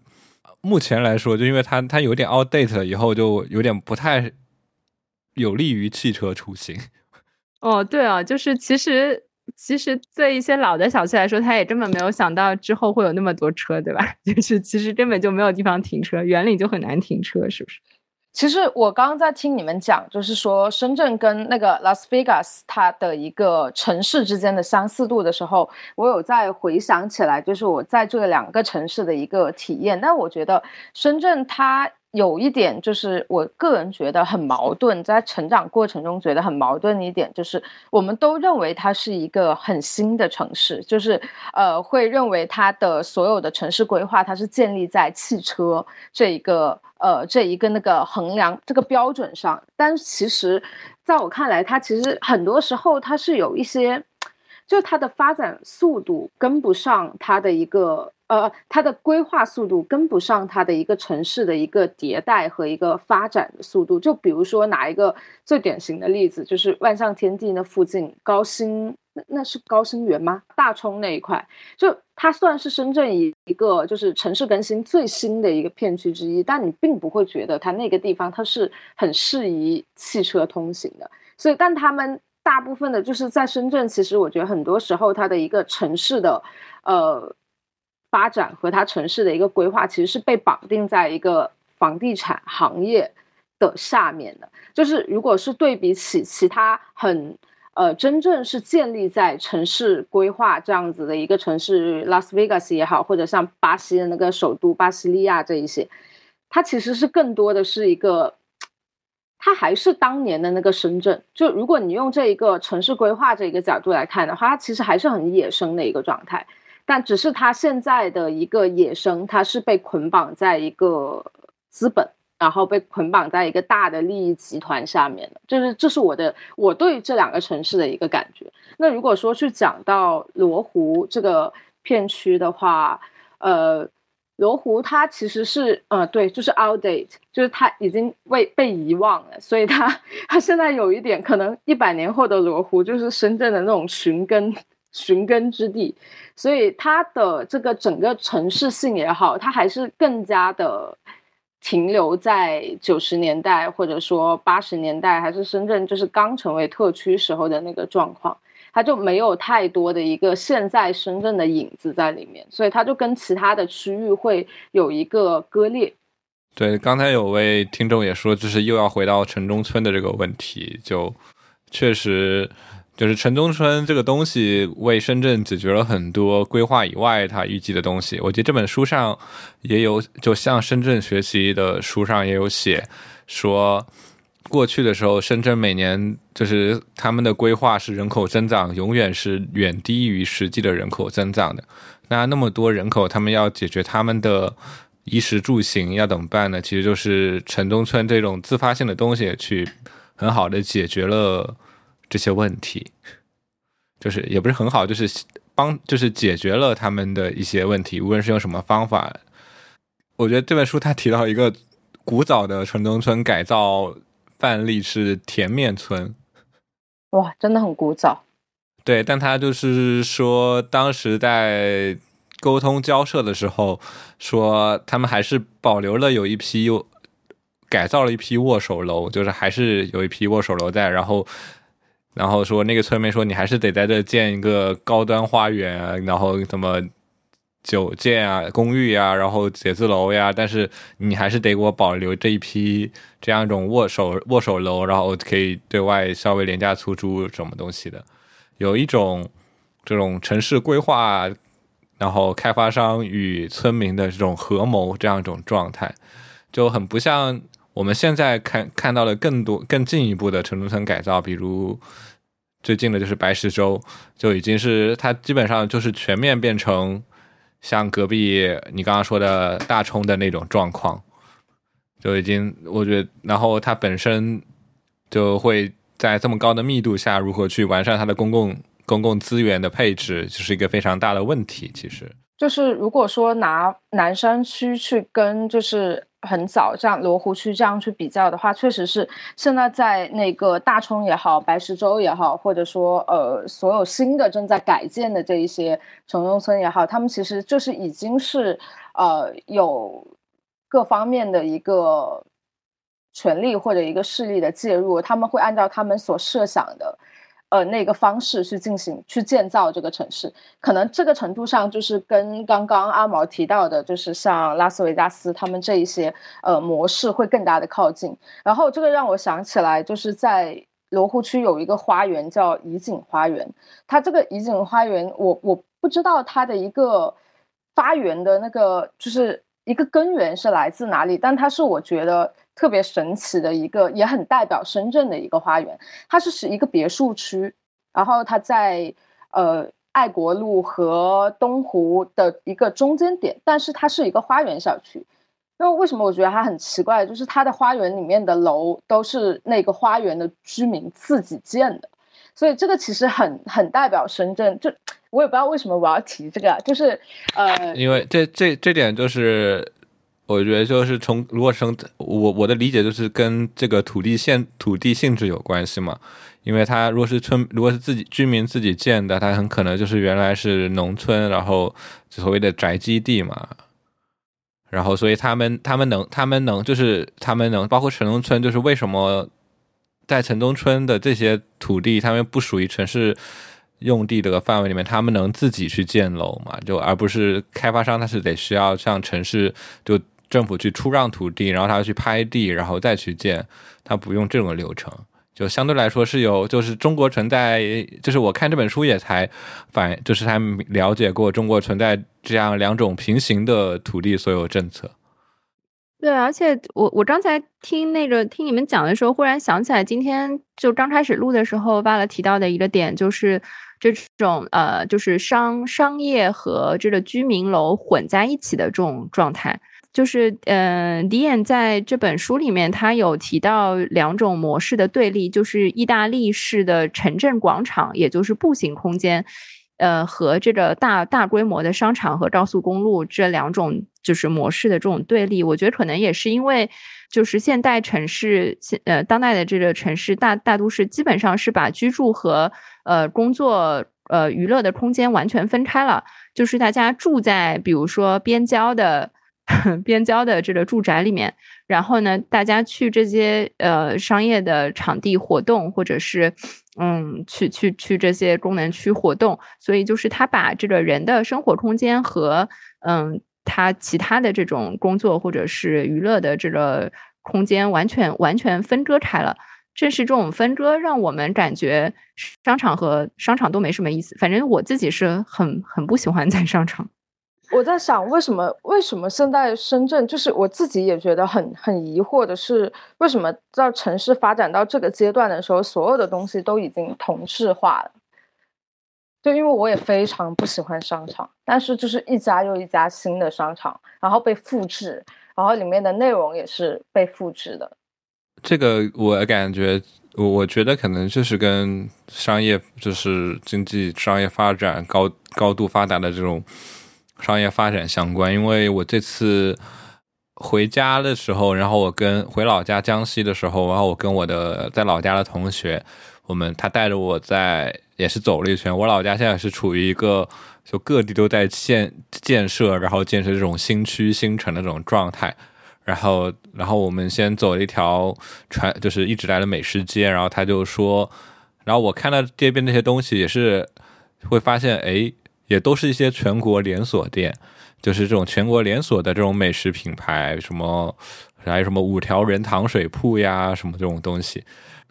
目前来说，就因为它它有点 outdate 了，以后就有点不太有利于汽车出行。哦，对啊，就是其实其实对一些老的小区来说，他也根本没有想到之后会有那么多车，对吧？就是其实根本就没有地方停车，园林就很难停车，是不是？其实我刚刚在听你们讲，就是说深圳跟那个拉斯维加斯它的一个城市之间的相似度的时候，我有在回想起来，就是我在这两个城市的一个体验。但我觉得深圳它有一点就是我个人觉得很矛盾，在成长过程中觉得很矛盾的一点就是，我们都认为它是一个很新的城市，就是呃会认为它的所有的城市规划它是建立在汽车这一个呃这一个那个衡量这个标准上，但其实在我看来，它其实很多时候它是有一些。就它的发展速度跟不上它的一个呃，它的规划速度跟不上它的一个城市的一个迭代和一个发展的速度。就比如说拿一个最典型的例子，就是万象天地那附近高新，那那是高新园吗？大冲那一块，就它算是深圳一一个就是城市更新最新的一个片区之一，但你并不会觉得它那个地方它是很适宜汽车通行的。所以，但他们。大部分的就是在深圳，其实我觉得很多时候它的一个城市的，呃，发展和它城市的一个规划，其实是被绑定在一个房地产行业的下面的。就是如果是对比起其他很呃真正是建立在城市规划这样子的一个城市，拉斯维加斯也好，或者像巴西的那个首都巴西利亚这一些，它其实是更多的是一个。它还是当年的那个深圳，就如果你用这一个城市规划这一个角度来看的话，它其实还是很野生的一个状态，但只是它现在的一个野生，它是被捆绑在一个资本，然后被捆绑在一个大的利益集团下面的，就是这是我的我对这两个城市的一个感觉。那如果说去讲到罗湖这个片区的话，呃。罗湖它其实是，呃，对，就是 outdate，就是它已经被被遗忘了，所以它它现在有一点可能一百年后的罗湖就是深圳的那种寻根寻根之地，所以它的这个整个城市性也好，它还是更加的停留在九十年代或者说八十年代，还是深圳就是刚成为特区时候的那个状况。它就没有太多的一个现在深圳的影子在里面，所以它就跟其他的区域会有一个割裂。对，刚才有位听众也说，就是又要回到城中村的这个问题，就确实就是城中村这个东西为深圳解决了很多规划以外他预计的东西。我觉得这本书上也有，就像深圳学习的书上也有写说。过去的时候，深圳每年就是他们的规划是人口增长永远是远低于实际的人口增长的。那那么多人口，他们要解决他们的衣食住行要怎么办呢？其实就是城中村这种自发性的东西去很好的解决了这些问题，就是也不是很好，就是帮就是解决了他们的一些问题，无论是用什么方法。我觉得这本书他提到一个古早的城中村改造。范例是甜面村，哇，真的很古早。对，但他就是说，当时在沟通交涉的时候，说他们还是保留了有一批又改造了一批握手楼，就是还是有一批握手楼在。然后，然后说那个村民说，你还是得在这建一个高端花园，然后什么？酒店啊，公寓呀，然后写字楼呀，但是你还是得给我保留这一批这样一种握手握手楼，然后可以对外稍微廉价出租什么东西的，有一种这种城市规划，然后开发商与村民的这种合谋这样一种状态，就很不像我们现在看看到的更多更进一步的城中村改造，比如最近的就是白石洲，就已经是它基本上就是全面变成。像隔壁你刚刚说的大冲的那种状况，就已经我觉得，然后它本身就会在这么高的密度下，如何去完善它的公共公共资源的配置，就是一个非常大的问题。其实，就是如果说拿南山区去跟就是。很早，这样罗湖区这样去比较的话，确实是现在在那个大冲也好，白石洲也好，或者说呃，所有新的正在改建的这一些城中村也好，他们其实就是已经是呃有各方面的一个权力或者一个势力的介入，他们会按照他们所设想的。呃，那个方式去进行去建造这个城市，可能这个程度上就是跟刚刚阿毛提到的，就是像拉斯维加斯他们这一些呃模式会更加的靠近。然后这个让我想起来，就是在罗湖区有一个花园叫怡景花园，它这个怡景花园，我我不知道它的一个发源的那个就是一个根源是来自哪里，但它是我觉得特别神奇的一个，也很代表深圳的一个花园。它是是一个别墅区，然后它在呃爱国路和东湖的一个中间点，但是它是一个花园小区。那为什么我觉得它很奇怪？就是它的花园里面的楼都是那个花园的居民自己建的，所以这个其实很很代表深圳。就我也不知道为什么我要提这个，就是呃，因为这这这点就是，我觉得就是从如果从我我的理解就是跟这个土地现土地性质有关系嘛。因为它如果是村如果是自己居民自己建的，它很可能就是原来是农村，然后所谓的宅基地嘛。然后，所以他们他们能他们能就是他们能包括城中村，就是为什么在城中村的这些土地，他们不属于城市用地这个范围里面，他们能自己去建楼嘛？就而不是开发商，他是得需要向城市就政府去出让土地，然后他去拍地，然后再去建，他不用这种流程。就相对来说是有，就是中国存在，就是我看这本书也才反，就是他了解过中国存在这样两种平行的土地所有政策。对，而且我我刚才听那个听你们讲的时候，忽然想起来，今天就刚开始录的时候，巴了提到的一个点，就是这种呃，就是商商业和这个居民楼混在一起的这种状态。就是，嗯，迪眼在这本书里面，他有提到两种模式的对立，就是意大利式的城镇广场，也就是步行空间，呃，和这个大大规模的商场和高速公路这两种就是模式的这种对立。我觉得可能也是因为，就是现代城市，现呃当代的这个城市大大都市，基本上是把居住和呃工作呃娱乐的空间完全分开了，就是大家住在比如说边郊的。边郊的这个住宅里面，然后呢，大家去这些呃商业的场地活动，或者是嗯去去去这些功能区活动，所以就是他把这个人的生活空间和嗯他其他的这种工作或者是娱乐的这个空间完全完全分割开了。正是这种分割，让我们感觉商场和商场都没什么意思。反正我自己是很很不喜欢在商场。我在想，为什么为什么现在深圳就是我自己也觉得很很疑惑的是，为什么在城市发展到这个阶段的时候，所有的东西都已经同质化了？就因为我也非常不喜欢商场，但是就是一家又一家新的商场，然后被复制，然后里面的内容也是被复制的。这个我感觉，我我觉得可能就是跟商业，就是经济商业发展高高度发达的这种。商业发展相关，因为我这次回家的时候，然后我跟回老家江西的时候，然后我跟我的在老家的同学，我们他带着我在也是走了一圈。我老家现在是处于一个就各地都在建建设，然后建设这种新区新城的这种状态。然后，然后我们先走了一条传，就是一直来的美食街。然后他就说，然后我看到街边那些东西，也是会发现，哎。也都是一些全国连锁店，就是这种全国连锁的这种美食品牌，什么还有什么五条人糖水铺呀，什么这种东西。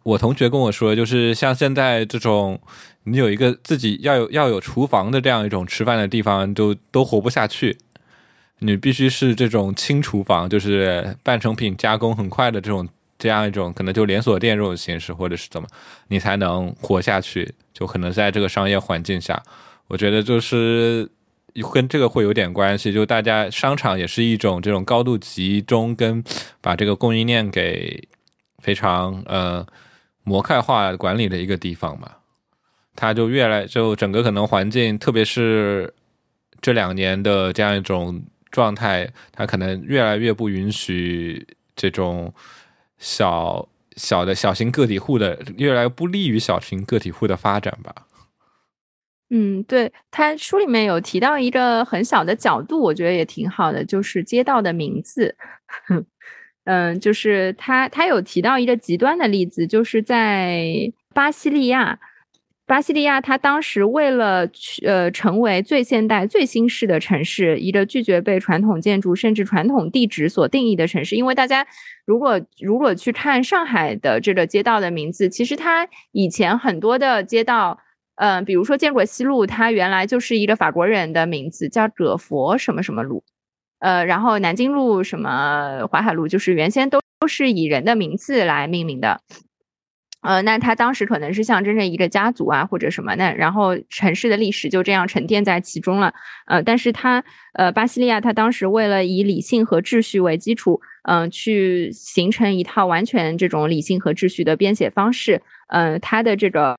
我同学跟我说，就是像现在这种，你有一个自己要有要有厨房的这样一种吃饭的地方，都都活不下去。你必须是这种轻厨房，就是半成品加工很快的这种这样一种，可能就连锁店这种形式，或者是怎么，你才能活下去。就可能在这个商业环境下。我觉得就是跟这个会有点关系，就大家商场也是一种这种高度集中跟把这个供应链给非常呃模块化管理的一个地方嘛，它就越来就整个可能环境，特别是这两年的这样一种状态，它可能越来越不允许这种小小的小型个体户的，越来越不利于小型个体户的发展吧。嗯，对他书里面有提到一个很小的角度，我觉得也挺好的，就是街道的名字。嗯，就是他他有提到一个极端的例子，就是在巴西利亚，巴西利亚他当时为了去呃成为最现代、最新式的城市，一个拒绝被传统建筑甚至传统地址所定义的城市。因为大家如果如果去看上海的这个街道的名字，其实它以前很多的街道。嗯，比如说建国西路，它原来就是一个法国人的名字，叫葛佛什么什么路。呃，然后南京路什么淮海路，就是原先都都是以人的名字来命名的。呃，那他当时可能是象征着一个家族啊，或者什么那然后城市的历史就这样沉淀在其中了。呃，但是他呃，巴西利亚他当时为了以理性和秩序为基础，嗯，去形成一套完全这种理性和秩序的编写方式。嗯，它的这个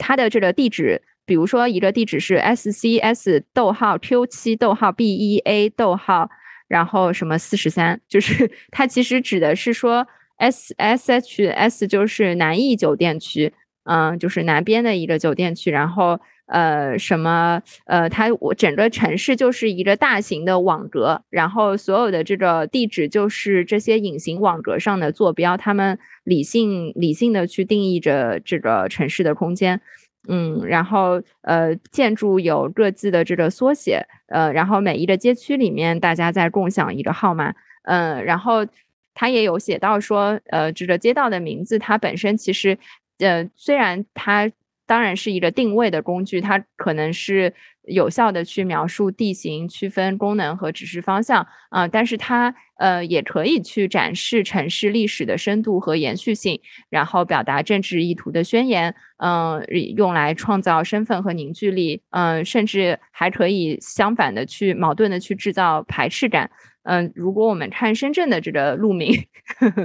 它的这个地址，比如说一个地址是 S C S 逗号 Q 七逗号 B 一 A 逗号，然后什么四十三，就是 它其实指的是说。S S H S 就是南艺酒店区，嗯，就是南边的一个酒店区。然后，呃，什么，呃，它我整个城市就是一个大型的网格，然后所有的这个地址就是这些隐形网格上的坐标，他们理性理性的去定义着这个城市的空间，嗯，然后，呃，建筑有各自的这个缩写，呃，然后每一个街区里面大家在共享一个号码，嗯，然后。他也有写到说，呃，这个街道的名字，它本身其实，呃，虽然它当然是一个定位的工具，它可能是有效的去描述地形、区分功能和指示方向啊，但是它呃也可以去展示城市历史的深度和延续性，然后表达政治意图的宣言，嗯，用来创造身份和凝聚力，嗯，甚至还可以相反的去矛盾的去制造排斥感。嗯，如果我们看深圳的这个路名，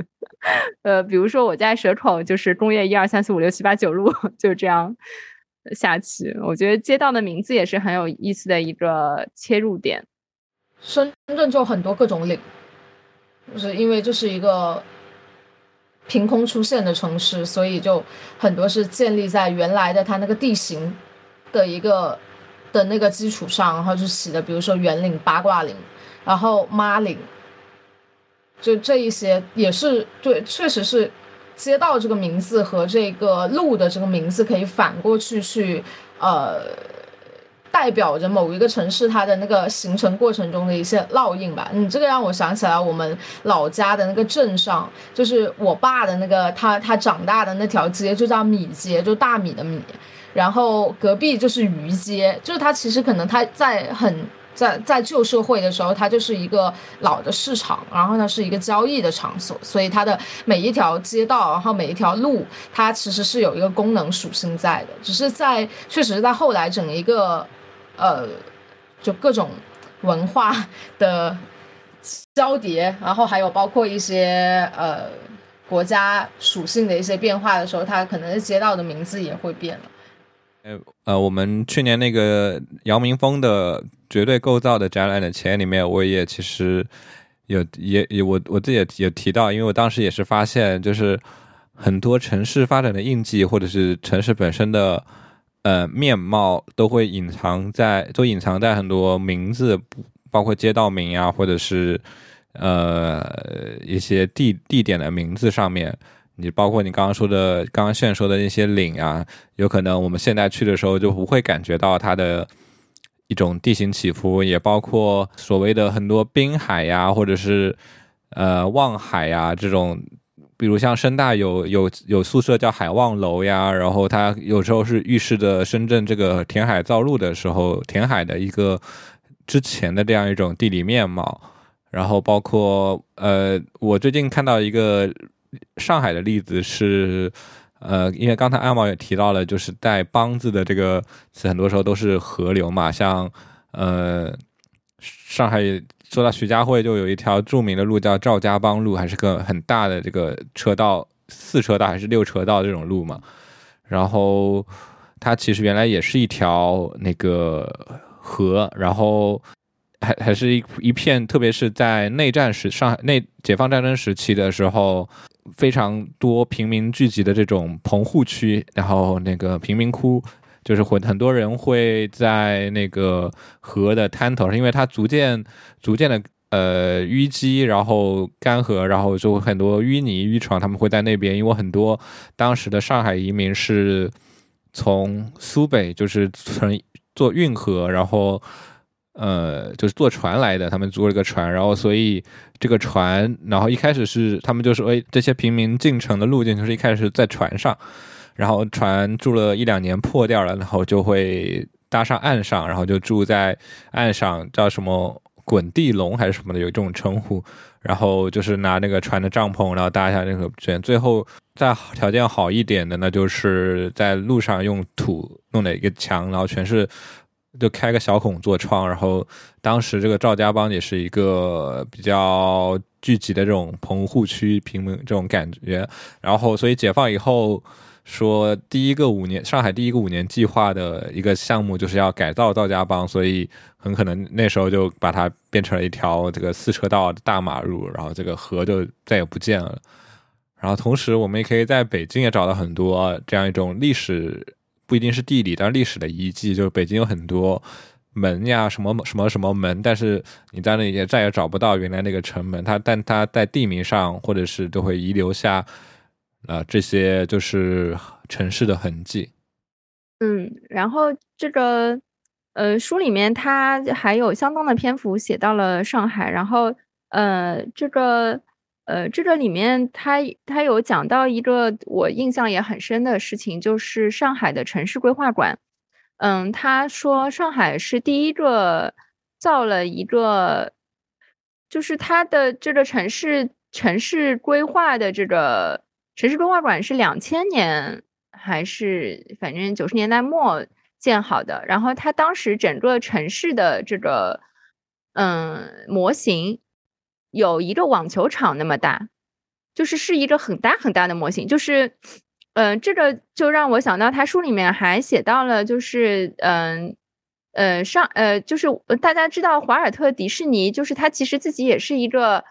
呃，比如说我在蛇口，就是工业一二三四五六七八九路，就这样下去。我觉得街道的名字也是很有意思的一个切入点。深圳就很多各种岭，就是因为这是一个凭空出现的城市，所以就很多是建立在原来的它那个地形的一个的那个基础上，然后就起的，比如说圆岭、八卦岭。然后马岭，就这一些也是对，确实是街道这个名字和这个路的这个名字可以反过去去呃代表着某一个城市它的那个形成过程中的一些烙印吧。你这个让我想起来我们老家的那个镇上，就是我爸的那个他他长大的那条街就叫米街，就大米的米。然后隔壁就是鱼街，就是它其实可能它在很。在在旧社会的时候，它就是一个老的市场，然后它是一个交易的场所，所以它的每一条街道，然后每一条路，它其实是有一个功能属性在的。只是在确实是在后来整一个，呃，就各种文化的交叠，然后还有包括一些呃国家属性的一些变化的时候，它可能街道的名字也会变了。呃呃，我们去年那个姚明峰的绝对构造的展览的前里面，我也其实有也也我我自己也提到，因为我当时也是发现，就是很多城市发展的印记，或者是城市本身的呃面貌，都会隐藏在都隐藏在很多名字，包括街道名啊，或者是呃一些地地点的名字上面。你包括你刚刚说的，刚刚炫说的那些岭啊，有可能我们现在去的时候就不会感觉到它的一种地形起伏，也包括所谓的很多滨海呀，或者是呃望海呀这种，比如像深大有有有宿舍叫海望楼呀，然后它有时候是预示着深圳这个填海造陆的时候填海的一个之前的这样一种地理面貌，然后包括呃，我最近看到一个。上海的例子是，呃，因为刚才阿毛也提到了，就是带“帮”字的这个词，很多时候都是河流嘛。像，呃，上海说到徐家汇，就有一条著名的路叫赵家浜路，还是个很大的这个车道，四车道还是六车道这种路嘛。然后它其实原来也是一条那个河，然后。还还是一一片，特别是在内战时，上海内解放战争时期的时候，非常多平民聚集的这种棚户区，然后那个贫民窟，就是会很多人会在那个河的滩头，因为它逐渐逐渐的呃淤积，然后干涸，然后就会很多淤泥淤床，他们会在那边，因为很多当时的上海移民是从苏北，就是从坐运河，然后。呃，就是坐船来的，他们租了个船，然后所以这个船，然后一开始是他们就说，哎，这些平民进城的路径就是一开始在船上，然后船住了一两年破掉了，然后就会搭上岸上，然后就住在岸上，叫什么滚地龙还是什么的，有这种称呼。然后就是拿那个船的帐篷，然后搭一下那个卷。最后再条件好一点的，那就是在路上用土弄了一个墙，然后全是就开个小孔做窗。然后当时这个赵家浜也是一个比较聚集的这种棚户区、平民这种感觉。然后所以解放以后。说第一个五年上海第一个五年计划的一个项目就是要改造赵家浜，所以很可能那时候就把它变成了一条这个四车道的大马路，然后这个河就再也不见了。然后同时我们也可以在北京也找到很多这样一种历史不一定是地理，但历史的遗迹，就是北京有很多门呀，什么什么什么门，但是你在那里也再也找不到原来那个城门，它但它在地名上或者是都会遗留下。啊，这些就是城市的痕迹。嗯，然后这个呃书里面它还有相当的篇幅写到了上海，然后呃这个呃这个里面它它有讲到一个我印象也很深的事情，就是上海的城市规划馆。嗯，他说上海是第一个造了一个，就是它的这个城市城市规划的这个。城市规划馆是两千年还是反正九十年代末建好的，然后它当时整个城市的这个嗯模型有一个网球场那么大，就是是一个很大很大的模型，就是嗯这个就让我想到他书里面还写到了，就是嗯呃上呃就是大家知道华尔特迪士尼，就是他其实自己也是一个。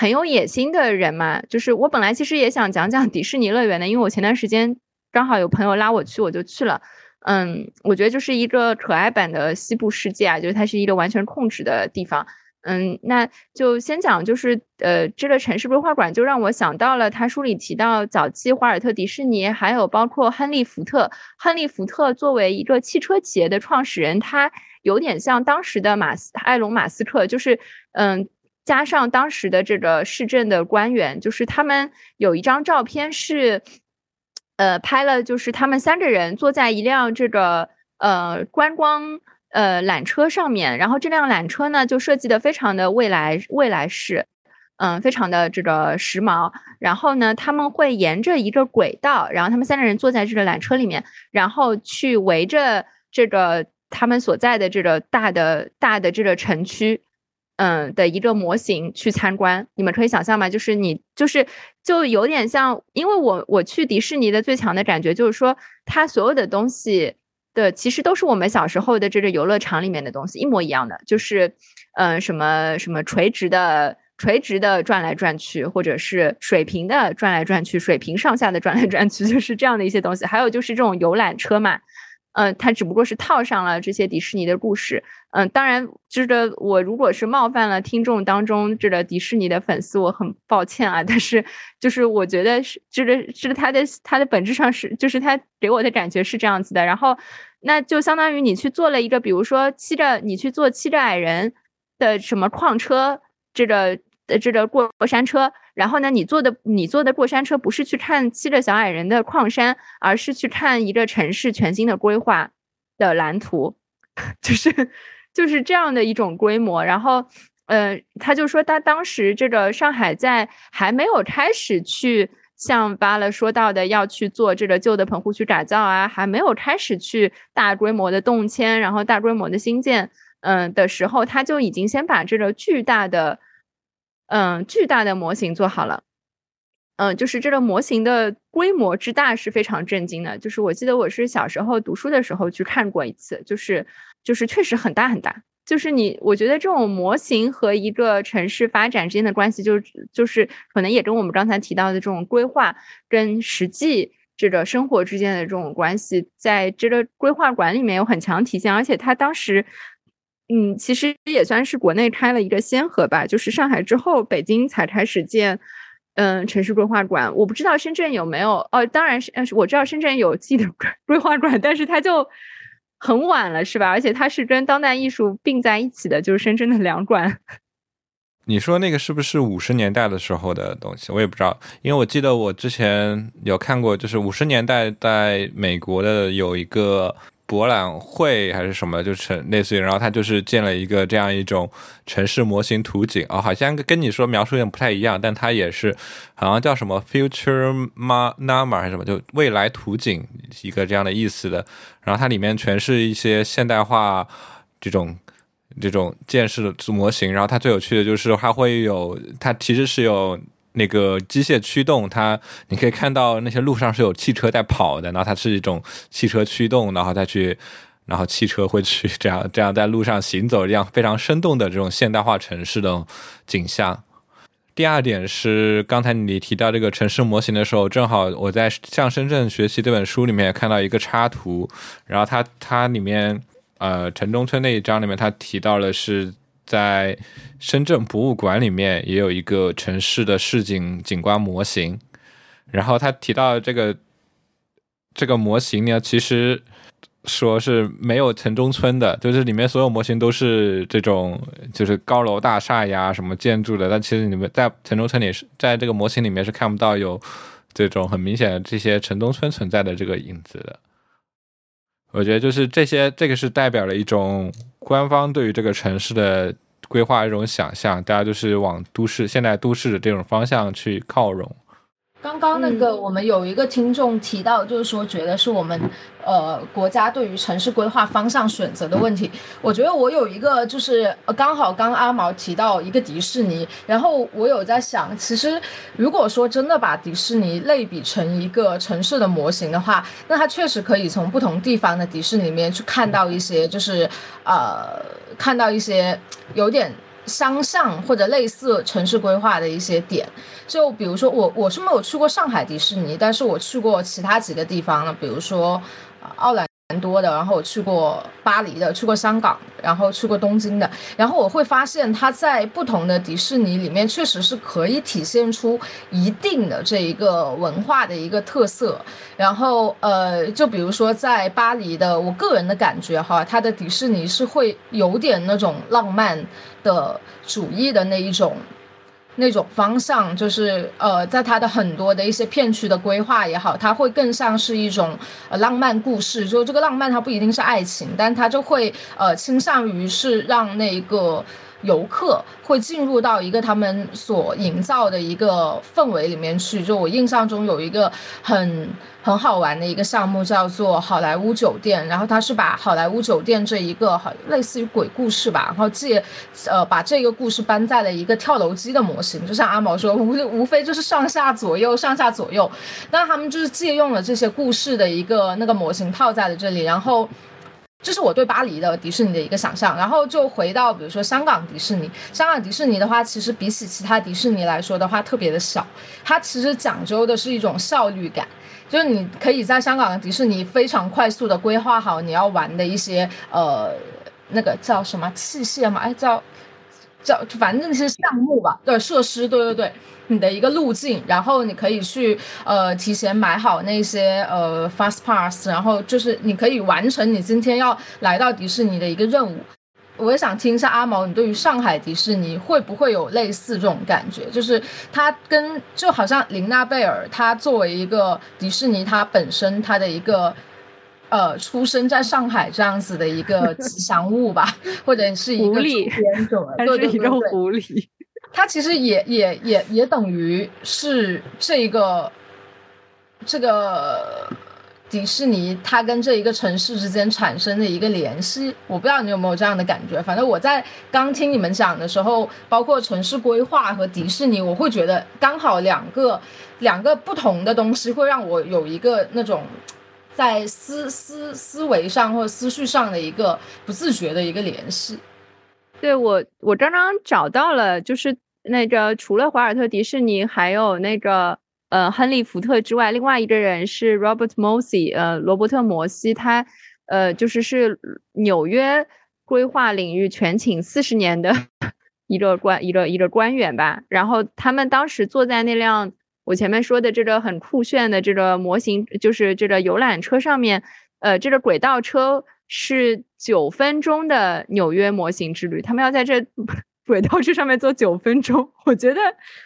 很有野心的人嘛，就是我本来其实也想讲讲迪士尼乐园的，因为我前段时间刚好有朋友拉我去，我就去了。嗯，我觉得就是一个可爱版的西部世界啊，就是它是一个完全控制的地方。嗯，那就先讲，就是呃，这个城市规划馆就让我想到了他书里提到早期华尔特迪士尼，还有包括亨利福特。亨利福特作为一个汽车企业的创始人，他有点像当时的马斯埃隆马斯克，就是嗯。加上当时的这个市政的官员，就是他们有一张照片是，呃，拍了，就是他们三个人坐在一辆这个呃观光呃缆车上面，然后这辆缆车呢就设计的非常的未来未来式，嗯，非常的这个时髦。然后呢，他们会沿着一个轨道，然后他们三个人坐在这个缆车里面，然后去围着这个他们所在的这个大的大的这个城区。嗯的一个模型去参观，你们可以想象吗？就是你就是就有点像，因为我我去迪士尼的最强的感觉就是说，它所有的东西对其实都是我们小时候的这个游乐场里面的东西一模一样的，就是嗯什么什么垂直的垂直的转来转去，或者是水平的转来转去，水平上下的转来转去，就是这样的一些东西。还有就是这种游览车嘛。嗯，它只不过是套上了这些迪士尼的故事。嗯，当然，这个我如果是冒犯了听众当中这个迪士尼的粉丝，我很抱歉啊。但是，就是我觉得是这个，这个它的它的本质上是，就是它给我的感觉是这样子的。然后，那就相当于你去做了一个，比如说骑着你去做骑着矮人的什么矿车，这个。的这个过山车，然后呢，你坐的你坐的过山车不是去看七个小矮人的矿山，而是去看一个城市全新的规划的蓝图，就是就是这样的一种规模。然后，呃，他就说他当时这个上海在还没有开始去像巴勒说到的要去做这个旧的棚户区改造啊，还没有开始去大规模的动迁，然后大规模的新建，嗯的时候，他就已经先把这个巨大的。嗯，巨大的模型做好了，嗯，就是这个模型的规模之大是非常震惊的。就是我记得我是小时候读书的时候去看过一次，就是就是确实很大很大。就是你，我觉得这种模型和一个城市发展之间的关系，就就是可能也跟我们刚才提到的这种规划跟实际这个生活之间的这种关系，在这个规划馆里面有很强体现，而且他当时。嗯，其实也算是国内开了一个先河吧，就是上海之后，北京才开始建，嗯，城市规划馆。我不知道深圳有没有，哦，当然是，我知道深圳有自己的 规划馆，但是它就很晚了，是吧？而且它是跟当代艺术并在一起的，就是深圳的两馆。你说那个是不是五十年代的时候的东西？我也不知道，因为我记得我之前有看过，就是五十年代在美国的有一个。博览会还是什么，就是类似于，然后他就是建了一个这样一种城市模型图景啊，好像跟你说描述有点不太一样，但它也是好像叫什么 Future manama 还是什么，就未来图景一个这样的意思的。然后它里面全是一些现代化这种这种建设的模型，然后它最有趣的就是它会有，它其实是有。那个机械驱动，它你可以看到那些路上是有汽车在跑的，然后它是一种汽车驱动，然后再去，然后汽车会去这样这样在路上行走，这样非常生动的这种现代化城市的景象。第二点是刚才你提到这个城市模型的时候，正好我在向深圳学习这本书里面看到一个插图，然后它它里面呃城中村那一章里面它提到的是。在深圳博物馆里面也有一个城市的市景景观模型，然后他提到这个这个模型呢，其实说是没有城中村的，就是里面所有模型都是这种就是高楼大厦呀什么建筑的，但其实你们在城中村里是在这个模型里面是看不到有这种很明显的这些城中村存在的这个影子的。我觉得就是这些，这个是代表了一种官方对于这个城市的规划一种想象，大家就是往都市、现代都市的这种方向去靠拢。刚刚那个，我们有一个听众提到，就是说觉得是我们呃国家对于城市规划方向选择的问题。我觉得我有一个，就是刚好刚阿毛提到一个迪士尼，然后我有在想，其实如果说真的把迪士尼类比成一个城市的模型的话，那它确实可以从不同地方的迪士尼里面去看到一些，就是呃看到一些有点。相像或者类似城市规划的一些点，就比如说我我是没有去过上海迪士尼，但是我去过其他几个地方了，比如说奥兰。蛮多的，然后我去过巴黎的，去过香港，然后去过东京的，然后我会发现它在不同的迪士尼里面确实是可以体现出一定的这一个文化的一个特色。然后呃，就比如说在巴黎的，我个人的感觉哈，它的迪士尼是会有点那种浪漫的主义的那一种。那种方向就是呃，在它的很多的一些片区的规划也好，它会更像是一种呃浪漫故事。就这个浪漫，它不一定是爱情，但它就会呃倾向于是让那个。游客会进入到一个他们所营造的一个氛围里面去。就我印象中有一个很很好玩的一个项目，叫做好莱坞酒店。然后它是把好莱坞酒店这一个好类似于鬼故事吧，然后借呃把这个故事搬在了一个跳楼机的模型。就像阿毛说，无无非就是上下左右上下左右。那他们就是借用了这些故事的一个那个模型套在了这里，然后。这是我对巴黎的迪士尼的一个想象，然后就回到比如说香港迪士尼，香港迪士尼的话，其实比起其他迪士尼来说的话，特别的小，它其实讲究的是一种效率感，就是你可以在香港的迪士尼非常快速的规划好你要玩的一些呃那个叫什么器械嘛，哎叫。叫反正那些项目吧，对设施，对对对，你的一个路径，然后你可以去呃提前买好那些呃 fast pass，然后就是你可以完成你今天要来到迪士尼的一个任务。我也想听一下阿毛，你对于上海迪士尼会不会有类似这种感觉？就是它跟就好像林娜贝尔，它作为一个迪士尼，它本身它的一个。呃，出生在上海这样子的一个 吉祥物吧，或者是一个编 种，对对对，狐狸。它其实也也也也等于是这个这个迪士尼，它跟这一个城市之间产生的一个联系。我不知道你有没有这样的感觉，反正我在刚听你们讲的时候，包括城市规划和迪士尼，我会觉得刚好两个两个不同的东西，会让我有一个那种。在思思思维上或者思绪上的一个不自觉的一个联系。对我，我刚刚找到了，就是那个除了华尔特迪士尼，还有那个呃亨利福特之外，另外一个人是 Robert Mosey，呃罗伯特摩西，他呃就是是纽约规划领域全勤四十年的 一个官一个一个官员吧。然后他们当时坐在那辆。我前面说的这个很酷炫的这个模型，就是这个游览车上面，呃，这个轨道车是九分钟的纽约模型之旅，他们要在这轨道车上面坐九分钟。我觉得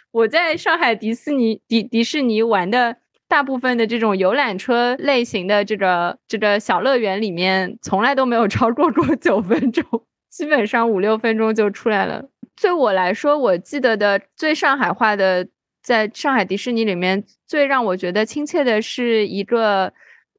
我在上海迪士尼迪迪士尼玩的。大部分的这种游览车类型的这个这个小乐园里面，从来都没有超过过九分钟，基本上五六分钟就出来了。对我来说，我记得的最上海话的，在上海迪士尼里面最让我觉得亲切的是一个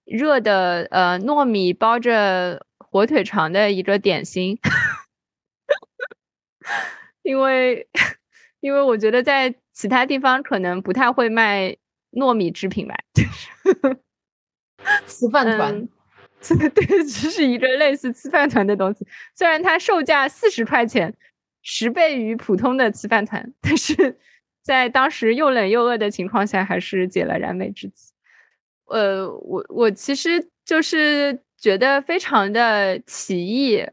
热的呃糯米包着火腿肠的一个点心，因为 因为我觉得在其他地方可能不太会卖。糯米制品吧，就是 吃饭团，对，只是一个类似吃饭团的东西。虽然它售价四十块钱，十倍于普通的吃饭团，但是在当时又冷又饿的情况下，还是解了燃眉之急。呃，我我其实就是觉得非常的奇异，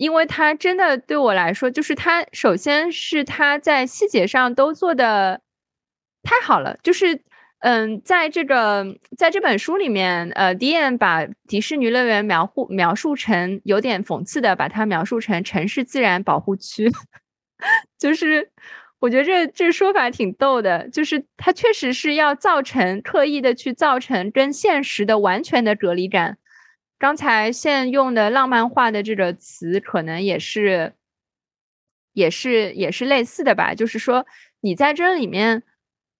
因为它真的对我来说，就是它首先是它在细节上都做的太好了，就是。嗯，在这个在这本书里面，呃，迪恩把迪士尼乐园描绘描述成有点讽刺的，把它描述成城市自然保护区，就是我觉得这这说法挺逗的，就是它确实是要造成刻意的去造成跟现实的完全的隔离感。刚才现用的浪漫化的这个词，可能也是也是也是类似的吧，就是说你在这里面。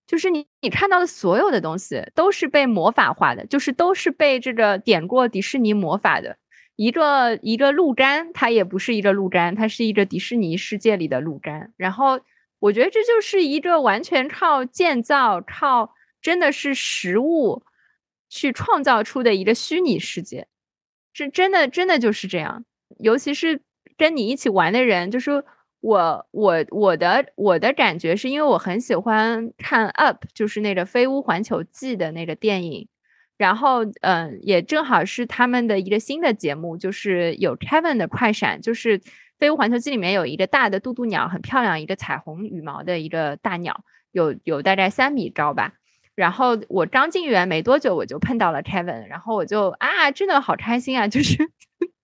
就是你你看到的所有的东西都是被魔法化的，就是都是被这个点过迪士尼魔法的。一个一个鹿毡，它也不是一个鹿毡，它是一个迪士尼世界里的鹿毡。然后我觉得这就是一个完全靠建造、靠真的是实物去创造出的一个虚拟世界，是真的真的就是这样。尤其是跟你一起玩的人，就是。我我我的我的感觉是因为我很喜欢看 Up，就是那个《飞屋环球记》的那个电影，然后嗯，也正好是他们的一个新的节目，就是有 Kevin 的快闪，就是《飞屋环球记》里面有一个大的渡渡鸟，很漂亮，一个彩虹羽毛的一个大鸟，有有大概三米高吧。然后我刚进园没多久，我就碰到了 Kevin，然后我就啊，真的好开心啊！就是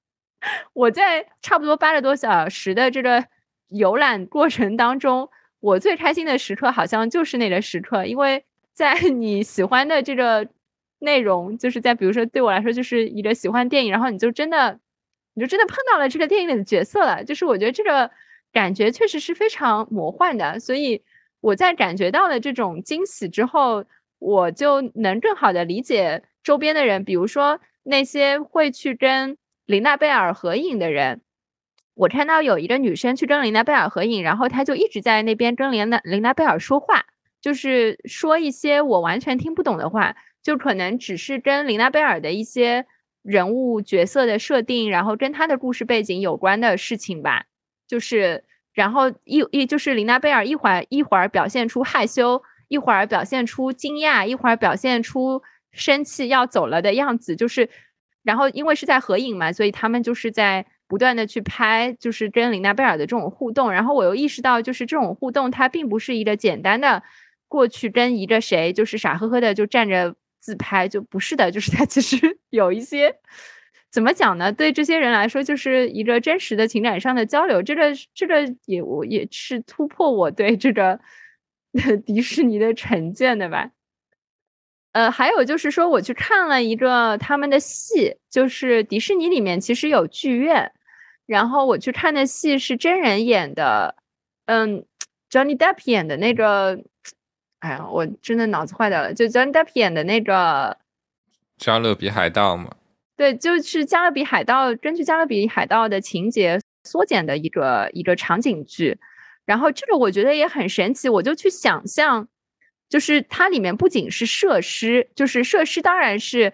我在差不多八个多小时的这个。游览过程当中，我最开心的时刻好像就是那个时刻，因为在 你喜欢的这个内容，就是在比如说对我来说就是一个喜欢电影，然后你就真的，你就真的碰到了这个电影里的角色了，就是我觉得这个感觉确实是非常魔幻的，所以我在感觉到了这种惊喜之后，我就能更好的理解周边的人，比如说那些会去跟琳娜贝尔合影的人。我看到有一个女生去跟琳娜贝尔合影，然后她就一直在那边跟琳娜琳娜贝尔说话，就是说一些我完全听不懂的话，就可能只是跟琳娜贝尔的一些人物角色的设定，然后跟她的故事背景有关的事情吧。就是，然后一一就是琳娜贝尔一会儿一会儿表现出害羞，一会儿表现出惊讶，一会儿表现出生气要走了的样子。就是，然后因为是在合影嘛，所以他们就是在。不断的去拍，就是跟琳娜贝尔的这种互动，然后我又意识到，就是这种互动它并不是一个简单的过去跟一个谁就是傻呵呵的就站着自拍，就不是的，就是它其实 有一些怎么讲呢？对这些人来说，就是一个真实的情感上的交流。这个这个也我也是突破我对这个迪士尼的成见的吧。呃，还有就是说，我去看了一个他们的戏，就是迪士尼里面其实有剧院。然后我去看的戏是真人演的，嗯，Johnny Depp 演的那个，哎呀，我真的脑子坏掉了，就 Johnny Depp 演的那个《加勒比海盗》嘛。对，就是《加勒比海盗》，根据《加勒比海盗》的情节缩减的一个一个场景剧。然后这个我觉得也很神奇，我就去想象，就是它里面不仅是设施，就是设施当然是。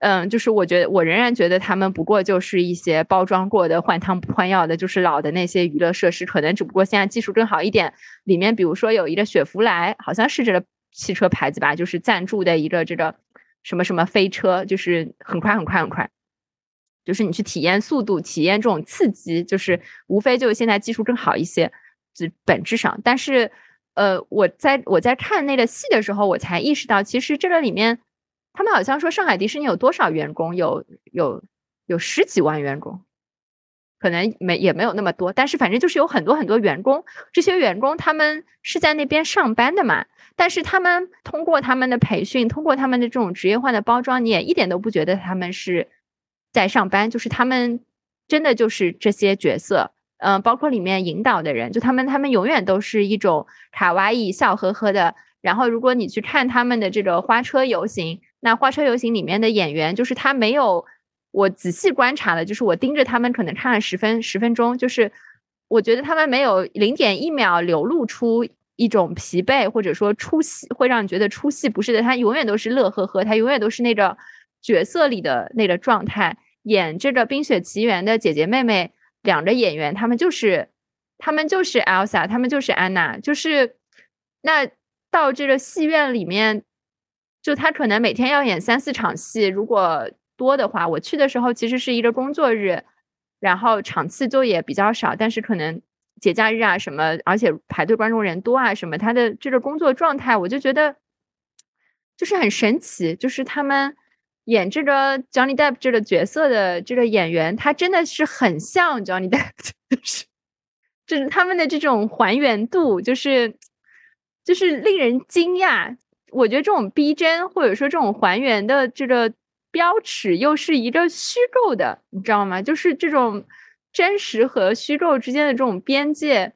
嗯，就是我觉得，我仍然觉得他们不过就是一些包装过的、换汤不换药的，就是老的那些娱乐设施，可能只不过现在技术更好一点。里面比如说有一个雪佛兰，好像是这个汽车牌子吧，就是赞助的一个这个什么什么飞车，就是很快很快很快，就是你去体验速度、体验这种刺激，就是无非就是现在技术更好一些，本质上。但是，呃，我在我在看那个戏的时候，我才意识到，其实这个里面。他们好像说上海迪士尼有多少员工？有有有十几万员工，可能没也没有那么多，但是反正就是有很多很多员工，这些员工他们是在那边上班的嘛，但是他们通过他们的培训，通过他们的这种职业化的包装，你也一点都不觉得他们是在上班，就是他们真的就是这些角色，嗯、包括里面引导的人，就他们他们永远都是一种卡哇伊笑呵呵的。然后如果你去看他们的这个花车游行，那花车游行里面的演员，就是他没有。我仔细观察了，就是我盯着他们，可能看了十分十分钟，就是我觉得他们没有零点一秒流露出一种疲惫，或者说出戏，会让你觉得出戏不是的。他永远都是乐呵呵，他永远都是那个角色里的那个状态。演这个《冰雪奇缘》的姐姐妹妹两个演员，他们就是他们就是 Elsa，他们就是安娜，就是那到这个戏院里面，就他可能每天要演三四场戏，如果。多的话，我去的时候其实是一个工作日，然后场次就也比较少，但是可能节假日啊什么，而且排队观众人多啊什么，他的这个工作状态，我就觉得就是很神奇，就是他们演这个 Johnny Depp 这个角色的这个演员，他真的是很像 Johnny Depp，就是就是他们的这种还原度，就是就是令人惊讶。我觉得这种逼真或者说这种还原的这个。标尺又是一个虚构的，你知道吗？就是这种真实和虚构之间的这种边界，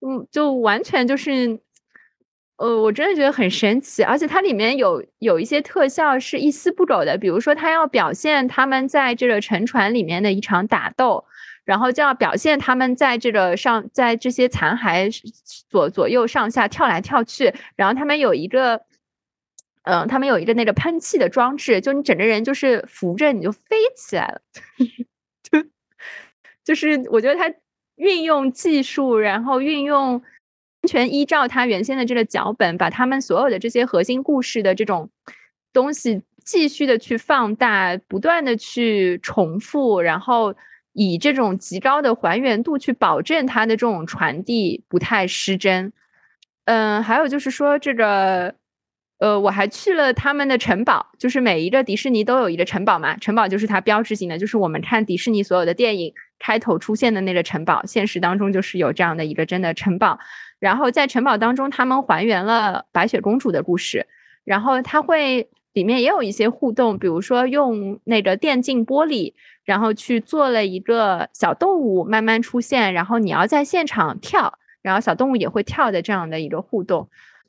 嗯，就完全就是，呃，我真的觉得很神奇。而且它里面有有一些特效是一丝不苟的，比如说他要表现他们在这个沉船里面的一场打斗，然后就要表现他们在这个上在这些残骸左左右上下跳来跳去，然后他们有一个。嗯，他们有一个那个喷气的装置，就你整个人就是扶着，你就飞起来了。就就是我觉得他运用技术，然后运用完全依照他原先的这个脚本，把他们所有的这些核心故事的这种东西继续的去放大，不断的去重复，然后以这种极高的还原度去保证它的这种传递不太失真。嗯，还有就是说这个。呃，我还去了他们的城堡，就是每一个迪士尼都有一个城堡嘛，城堡就是它标志性的，就是我们看迪士尼所有的电影开头出现的那个城堡，现实当中就是有这样的一个真的城堡。然后在城堡当中，他们还原了白雪公主的故事，然后它会里面也有一些互动，比如说用那个电竞玻璃，然后去做了一个小动物慢慢出现，然后你要在现场跳，然后小动物也会跳的这样的一个互动。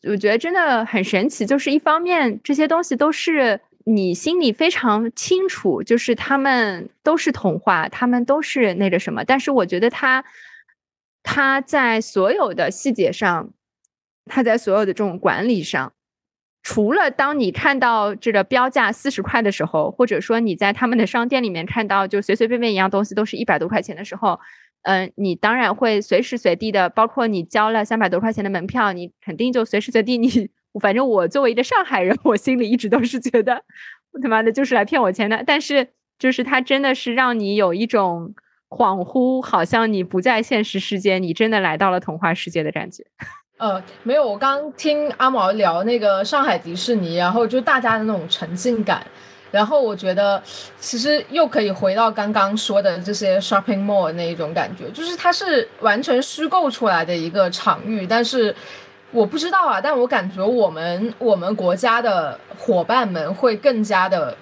我觉得真的很神奇，就是一方面这些东西都是你心里非常清楚，就是他们都是童话，他们都是那个什么。但是我觉得他他在所有的细节上，他在所有的这种管理上，除了当你看到这个标价四十块的时候，或者说你在他们的商店里面看到就随随便便一样东西都是一百多块钱的时候。嗯，你当然会随时随地的，包括你交了三百多块钱的门票，你肯定就随时随地。你 反正我作为一个上海人，我心里一直都是觉得，我他妈的就是来骗我钱的。但是，就是他真的是让你有一种恍惚，好像你不在现实世界，你真的来到了童话世界的感觉。呃，没有，我刚听阿毛聊那个上海迪士尼，然后就大家的那种沉浸感。然后我觉得，其实又可以回到刚刚说的这些 shopping mall 那一种感觉，就是它是完全虚构出来的一个场域。但是我不知道啊，但我感觉我们我们国家的伙伴们会更加的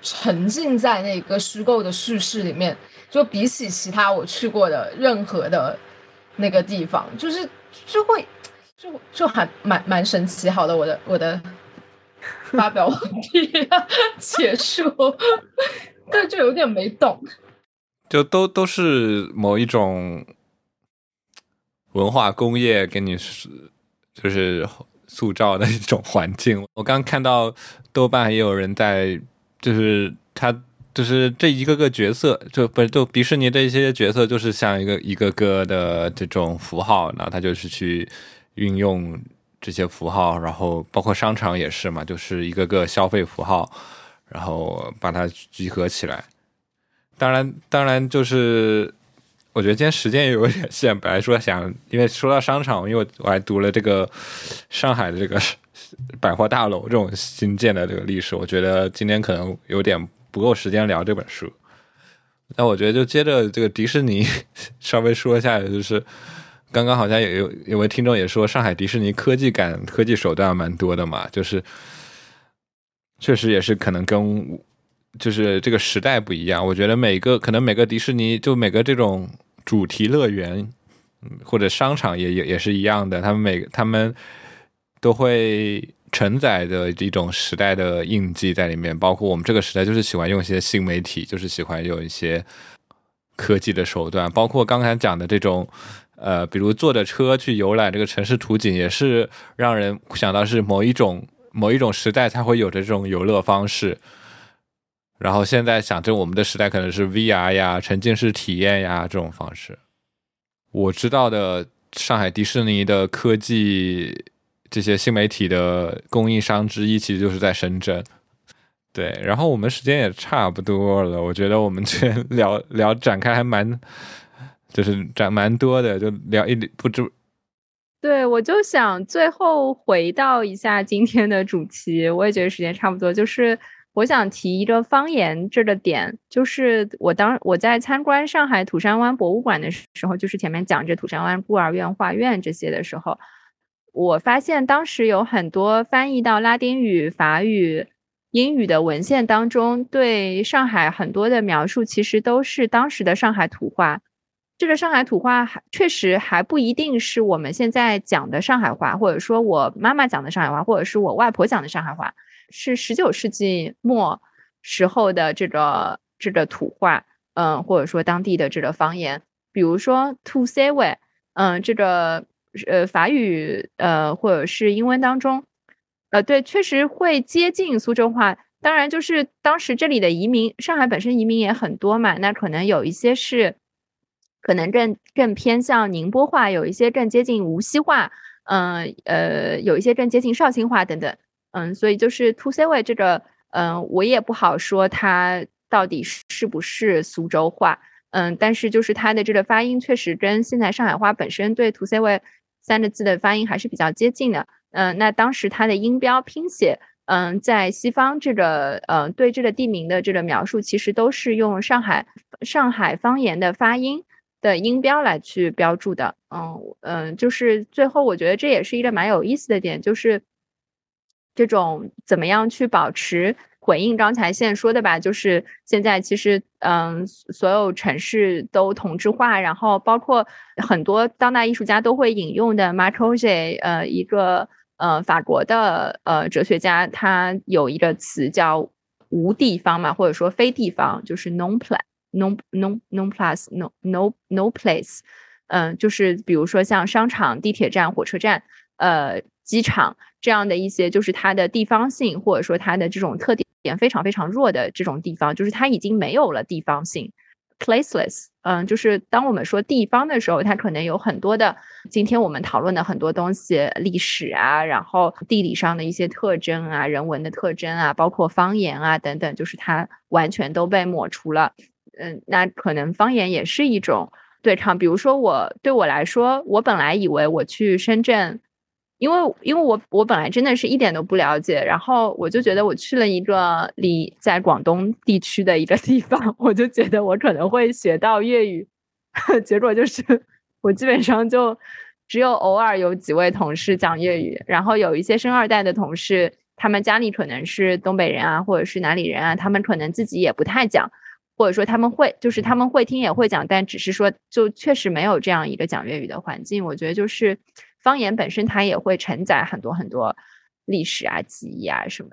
沉浸在那个虚构的叙事里面，就比起其他我去过的任何的那个地方，就是就会就就还蛮蛮神奇。好的，我的我的。发表完毕，结束。对，就有点没懂。就都都是某一种文化工业给你是就是塑造的一种环境。我刚看到豆瓣也有人在，就是他就是这一个个角色，就不就迪士尼的一些角色，就是像一个一个个的这种符号，然后他就是去运用。这些符号，然后包括商场也是嘛，就是一个个消费符号，然后把它集合起来。当然，当然就是我觉得今天时间也有点限，本来说想，因为说到商场，因为我还读了这个上海的这个百货大楼这种新建的这个历史，我觉得今天可能有点不够时间聊这本书。那我觉得就接着这个迪士尼 稍微说一下，就是刚刚好像有有有位听众也说，上海迪士尼科技感、科技手段蛮多的嘛，就是确实也是可能跟就是这个时代不一样。我觉得每个可能每个迪士尼就每个这种主题乐园或者商场也也也是一样的，他们每他们都会。承载的一种时代的印记在里面，包括我们这个时代就是喜欢用一些新媒体，就是喜欢用一些科技的手段，包括刚才讲的这种，呃，比如坐着车去游览这个城市图景，也是让人想到是某一种某一种时代才会有的这种游乐方式。然后现在想，着我们的时代可能是 VR 呀、沉浸式体验呀这种方式。我知道的上海迪士尼的科技。这些新媒体的供应商之一，其实就是在深圳。对，然后我们时间也差不多了，我觉得我们这聊聊展开还蛮，就是展蛮多的，就聊一不知。对，我就想最后回到一下今天的主题，我也觉得时间差不多，就是我想提一个方言这个点，就是我当我在参观上海土山湾博物馆的时候，就是前面讲这土山湾孤儿院、画院这些的时候。我发现当时有很多翻译到拉丁语、法语、英语的文献当中，对上海很多的描述，其实都是当时的上海土话。这个上海土话还确实还不一定是我们现在讲的上海话，或者说我妈妈讲的上海话，或者是我外婆讲的上海话，是十九世纪末时候的这个这个土话，嗯，或者说当地的这个方言，比如说 to say we，嗯，这个。呃，法语呃，或者是英文当中，呃，对，确实会接近苏州话。当然，就是当时这里的移民，上海本身移民也很多嘛，那可能有一些是可能更更偏向宁波话，有一些更接近无锡话，嗯呃，有一些更接近绍兴话等等。嗯，所以就是 to say way 这个，嗯，我也不好说它到底是不是苏州话。嗯，但是就是它的这个发音确实跟现在上海话本身对 to say way。三个字的发音还是比较接近的，嗯，那当时它的音标拼写，嗯，在西方这个，呃，对这个地名的这个描述，其实都是用上海上海方言的发音的音标来去标注的，嗯嗯，就是最后我觉得这也是一个蛮有意思的点，就是这种怎么样去保持。回应刚才现说的吧，就是现在其实，嗯，所有城市都同质化，然后包括很多当代艺术家都会引用的 m a r c o z e 呃，一个呃法国的呃哲学家，他有一个词叫无地方嘛，或者说非地方，就是 non place。no no no plus no no no place，嗯，就是比如说像商场、地铁站、火车站，呃，机场这样的一些，就是它的地方性或者说它的这种特点。点非常非常弱的这种地方，就是它已经没有了地方性，placeless。嗯，就是当我们说地方的时候，它可能有很多的今天我们讨论的很多东西，历史啊，然后地理上的一些特征啊，人文的特征啊，包括方言啊等等，就是它完全都被抹除了。嗯，那可能方言也是一种对抗。比如说我对我来说，我本来以为我去深圳。因为，因为我我本来真的是一点都不了解，然后我就觉得我去了一个离在广东地区的一个地方，我就觉得我可能会学到粤语，结果就是我基本上就只有偶尔有几位同事讲粤语，然后有一些生二代的同事，他们家里可能是东北人啊，或者是哪里人啊，他们可能自己也不太讲，或者说他们会就是他们会听也会讲，但只是说就确实没有这样一个讲粤语的环境，我觉得就是。方言本身它也会承载很多很多历史啊、记忆啊什么，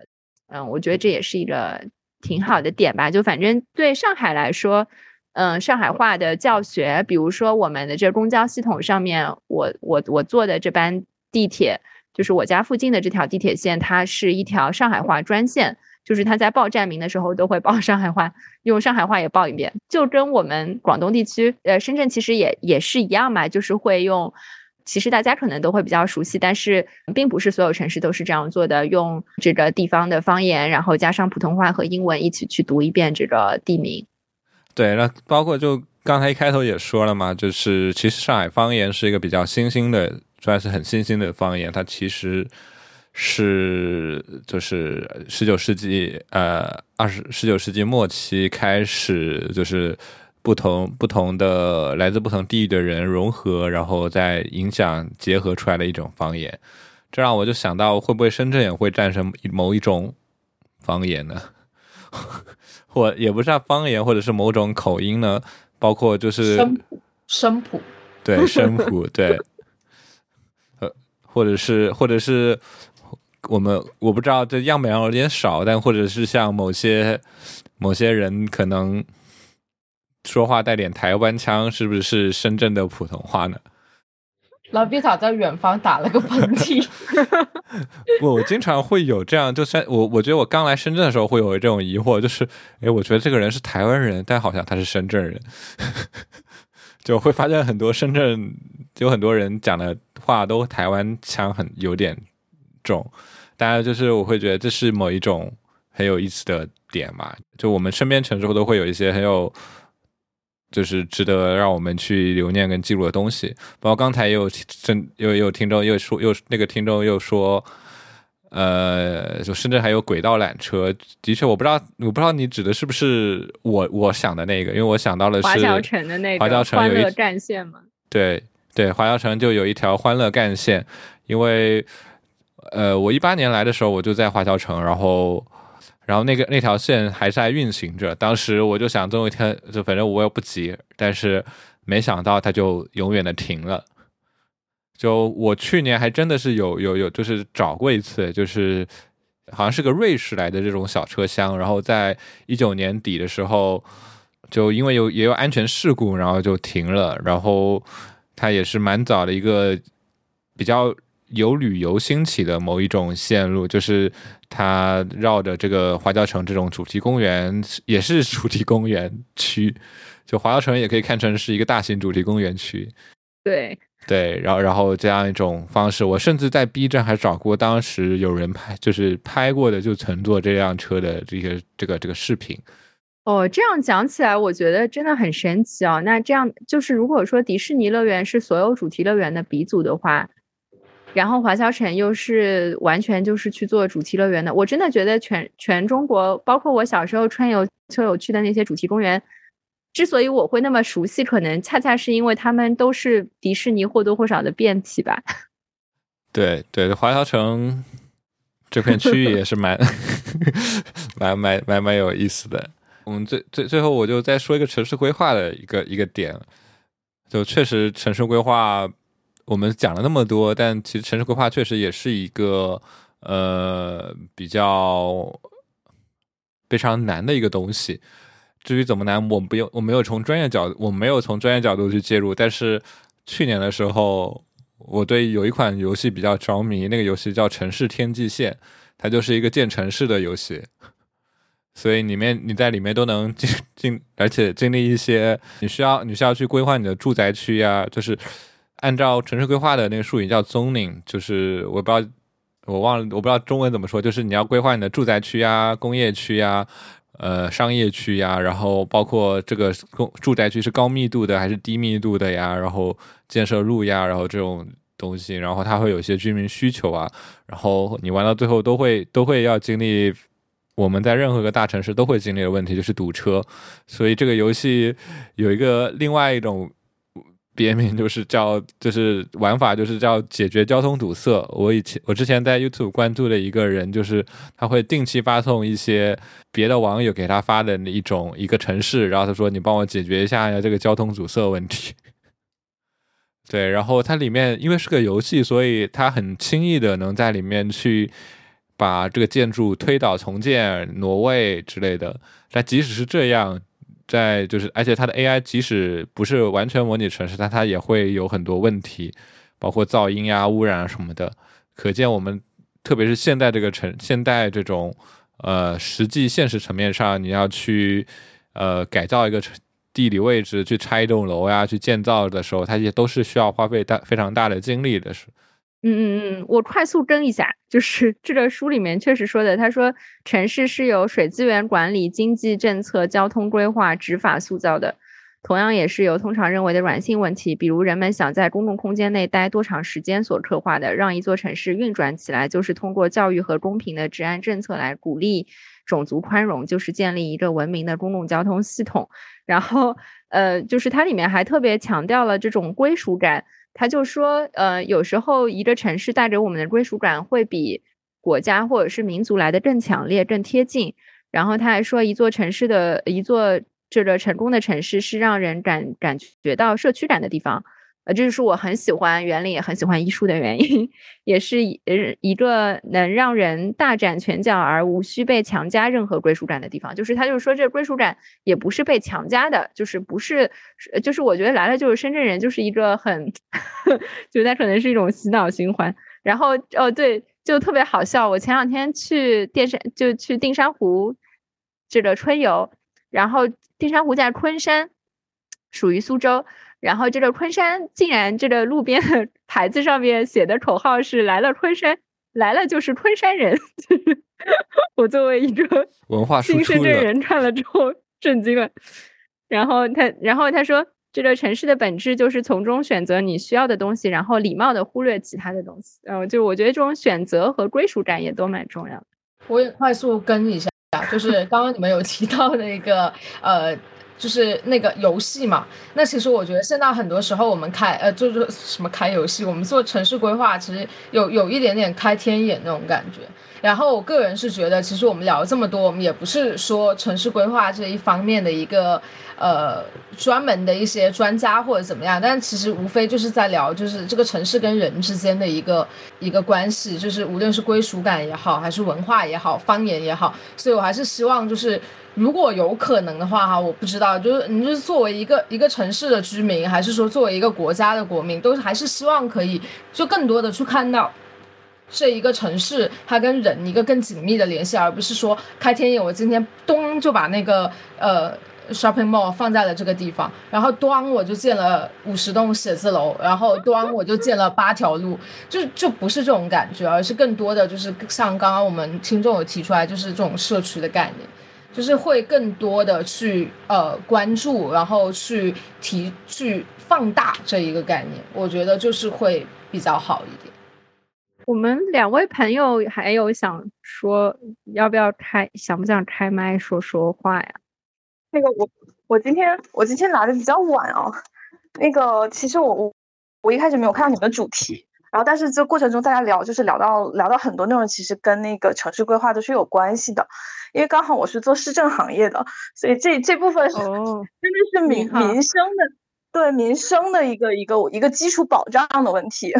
嗯，我觉得这也是一个挺好的点吧。就反正对上海来说，嗯，上海话的教学，比如说我们的这公交系统上面，我我我坐的这班地铁，就是我家附近的这条地铁线，它是一条上海话专线，就是它在报站名的时候都会报 上海话，用上海话也报一遍，就跟我们广东地区，呃，深圳其实也也是一样嘛，就是会用。其实大家可能都会比较熟悉，但是并不是所有城市都是这样做的。用这个地方的方言，然后加上普通话和英文一起去读一遍这个地名。对，那包括就刚才一开头也说了嘛，就是其实上海方言是一个比较新兴的，算是很新兴的方言。它其实是就是十九世纪呃二十十九世纪末期开始，就是不同不同的来自不同地域的人融合，然后再影响结合出来的一种方言。这让我就想到，会不会深圳也会诞生某一种方言呢？或也不是方言，或者是某种口音呢？包括就是声谱，对声谱，对，呃，或者是或者是我们我不知道这样本量有点少，但或者是像某些某些人可能说话带点台湾腔，是不是深圳的普通话呢？老毕塔在远方打了个喷嚏。我我经常会有这样，就算我我觉得我刚来深圳的时候会有这种疑惑，就是哎，我觉得这个人是台湾人，但好像他是深圳人，就会发现很多深圳有很多人讲的话都台湾腔很有点重，当然就是我会觉得这是某一种很有意思的点嘛，就我们身边城市都会有一些很有。就是值得让我们去留念跟记录的东西。包括刚才也有真又又听众又说又那个听众又说，呃，就深圳还有轨道缆车。的确，我不知道我不知道你指的是不是我我想的那个，因为我想到的是华侨城的那个华侨城有一干线嘛。对对，华侨城就有一条欢乐干线，因为呃，我一八年来的时候我就在华侨城，然后。然后那个那条线还是在运行着，当时我就想，总有一天就反正我也不急，但是没想到它就永远的停了。就我去年还真的是有有有，就是找过一次，就是好像是个瑞士来的这种小车厢，然后在一九年底的时候，就因为有也有安全事故，然后就停了。然后它也是蛮早的一个比较。有旅游兴起的某一种线路，就是它绕着这个华侨城这种主题公园，也是主题公园区。就华侨城也可以看成是一个大型主题公园区。对对，然后然后这样一种方式，我甚至在 B 站还找过当时有人拍，就是拍过的就乘坐这辆车的这个这个这个视频。哦，这样讲起来，我觉得真的很神奇哦。那这样就是，如果说迪士尼乐园是所有主题乐园的鼻祖的话。然后华侨城又是完全就是去做主题乐园的，我真的觉得全全中国，包括我小时候春游秋游去的那些主题公园，之所以我会那么熟悉，可能恰恰是因为他们都是迪士尼或多或少的变体吧。对对，华侨城这片区域也是蛮 蛮蛮蛮蛮有意思的。我们最最最后我就再说一个城市规划的一个一个点，就确实城市规划。我们讲了那么多，但其实城市规划确实也是一个呃比较非常难的一个东西。至于怎么难，我们不用，我没有从专业角度，我没有从专业角度去介入。但是去年的时候，我对有一款游戏比较着迷，那个游戏叫《城市天际线》，它就是一个建城市的游戏。所以里面你在里面都能经经，而且经历一些你需要你需要去规划你的住宅区呀，就是。按照城市规划的那个术语叫 zoning，就是我不知道，我忘了，我不知道中文怎么说，就是你要规划你的住宅区呀、工业区呀、呃商业区呀，然后包括这个公住宅区是高密度的还是低密度的呀，然后建设路呀，然后这种东西，然后它会有些居民需求啊，然后你玩到最后都会都会要经历我们在任何一个大城市都会经历的问题，就是堵车，所以这个游戏有一个另外一种。别名就是叫，就是玩法就是叫解决交通堵塞。我以前我之前在 YouTube 关注的一个人，就是他会定期发送一些别的网友给他发的一种一个城市，然后他说你帮我解决一下这个交通堵塞问题。对，然后它里面因为是个游戏，所以它很轻易的能在里面去把这个建筑推倒重建、挪位之类的。但即使是这样。在就是，而且它的 AI 即使不是完全模拟城市，但它也会有很多问题，包括噪音呀、污染什么的。可见我们特别是现在这个城，现代这种呃实际现实层面上，你要去呃改造一个城地理位置，去拆一栋楼呀，去建造的时候，它也都是需要花费大非常大的精力的。嗯嗯嗯，我快速跟一下，就是这个书里面确实说的，他说城市是由水资源管理、经济政策、交通规划、执法塑造的，同样也是有通常认为的软性问题，比如人们想在公共空间内待多长时间所刻画的。让一座城市运转起来，就是通过教育和公平的治安政策来鼓励种族宽容，就是建立一个文明的公共交通系统。然后，呃，就是它里面还特别强调了这种归属感。他就说，呃，有时候一个城市带给我们的归属感会比国家或者是民族来的更强烈、更贴近。然后他还说，一座城市的一座这个成功的城市是让人感感觉到社区感的地方。这就是我很喜欢园林，也很喜欢艺术的原因，也是呃一个能让人大展拳脚而无需被强加任何归属感的地方。就是他就是说，这归属感也不是被强加的，就是不是，就是我觉得来了就是深圳人，就是一个很，就他可能是一种洗脑循环。然后哦对，就特别好笑。我前两天去电山，就去定山湖这个春游，然后定山湖在昆山，属于苏州。然后这个昆山竟然这个路边的 牌子上面写的口号是“来了昆山，来了就是昆山人”。我作为一个文化新深圳人看了之后震惊了。然后他，然后他说，这个城市的本质就是从中选择你需要的东西，然后礼貌的忽略其他的东西。然后就我觉得这种选择和归属感也都蛮重要的。我也快速跟一下，就是刚刚你们有提到那个呃。就是那个游戏嘛，那其实我觉得现在很多时候我们开呃就是什么开游戏，我们做城市规划，其实有有一点点开天眼那种感觉。然后我个人是觉得，其实我们聊了这么多，我们也不是说城市规划这一方面的一个呃专门的一些专家或者怎么样，但其实无非就是在聊，就是这个城市跟人之间的一个一个关系，就是无论是归属感也好，还是文化也好，方言也好，所以我还是希望就是。如果有可能的话，哈，我不知道，就是你是作为一个一个城市的居民，还是说作为一个国家的国民，都还是希望可以就更多的去看到这一个城市它跟人一个更紧密的联系，而不是说开天眼，我今天咚就把那个呃 shopping mall 放在了这个地方，然后端我就建了五十栋写字楼，然后端我就建了八条路，就就不是这种感觉，而是更多的就是像刚刚我们听众有提出来，就是这种社区的概念。就是会更多的去呃关注，然后去提去放大这一个概念，我觉得就是会比较好一点。我们两位朋友还有想说要不要开，想不想开麦说说话呀？那个我我今天我今天来的比较晚哦，那个其实我我我一开始没有看到你们的主题。然后，但是这过程中大家聊，就是聊到聊到很多内容，其实跟那个城市规划都是有关系的。因为刚好我是做市政行业的，所以这这部分真的是民民生的，对民生的一个一个一个基础保障的问题。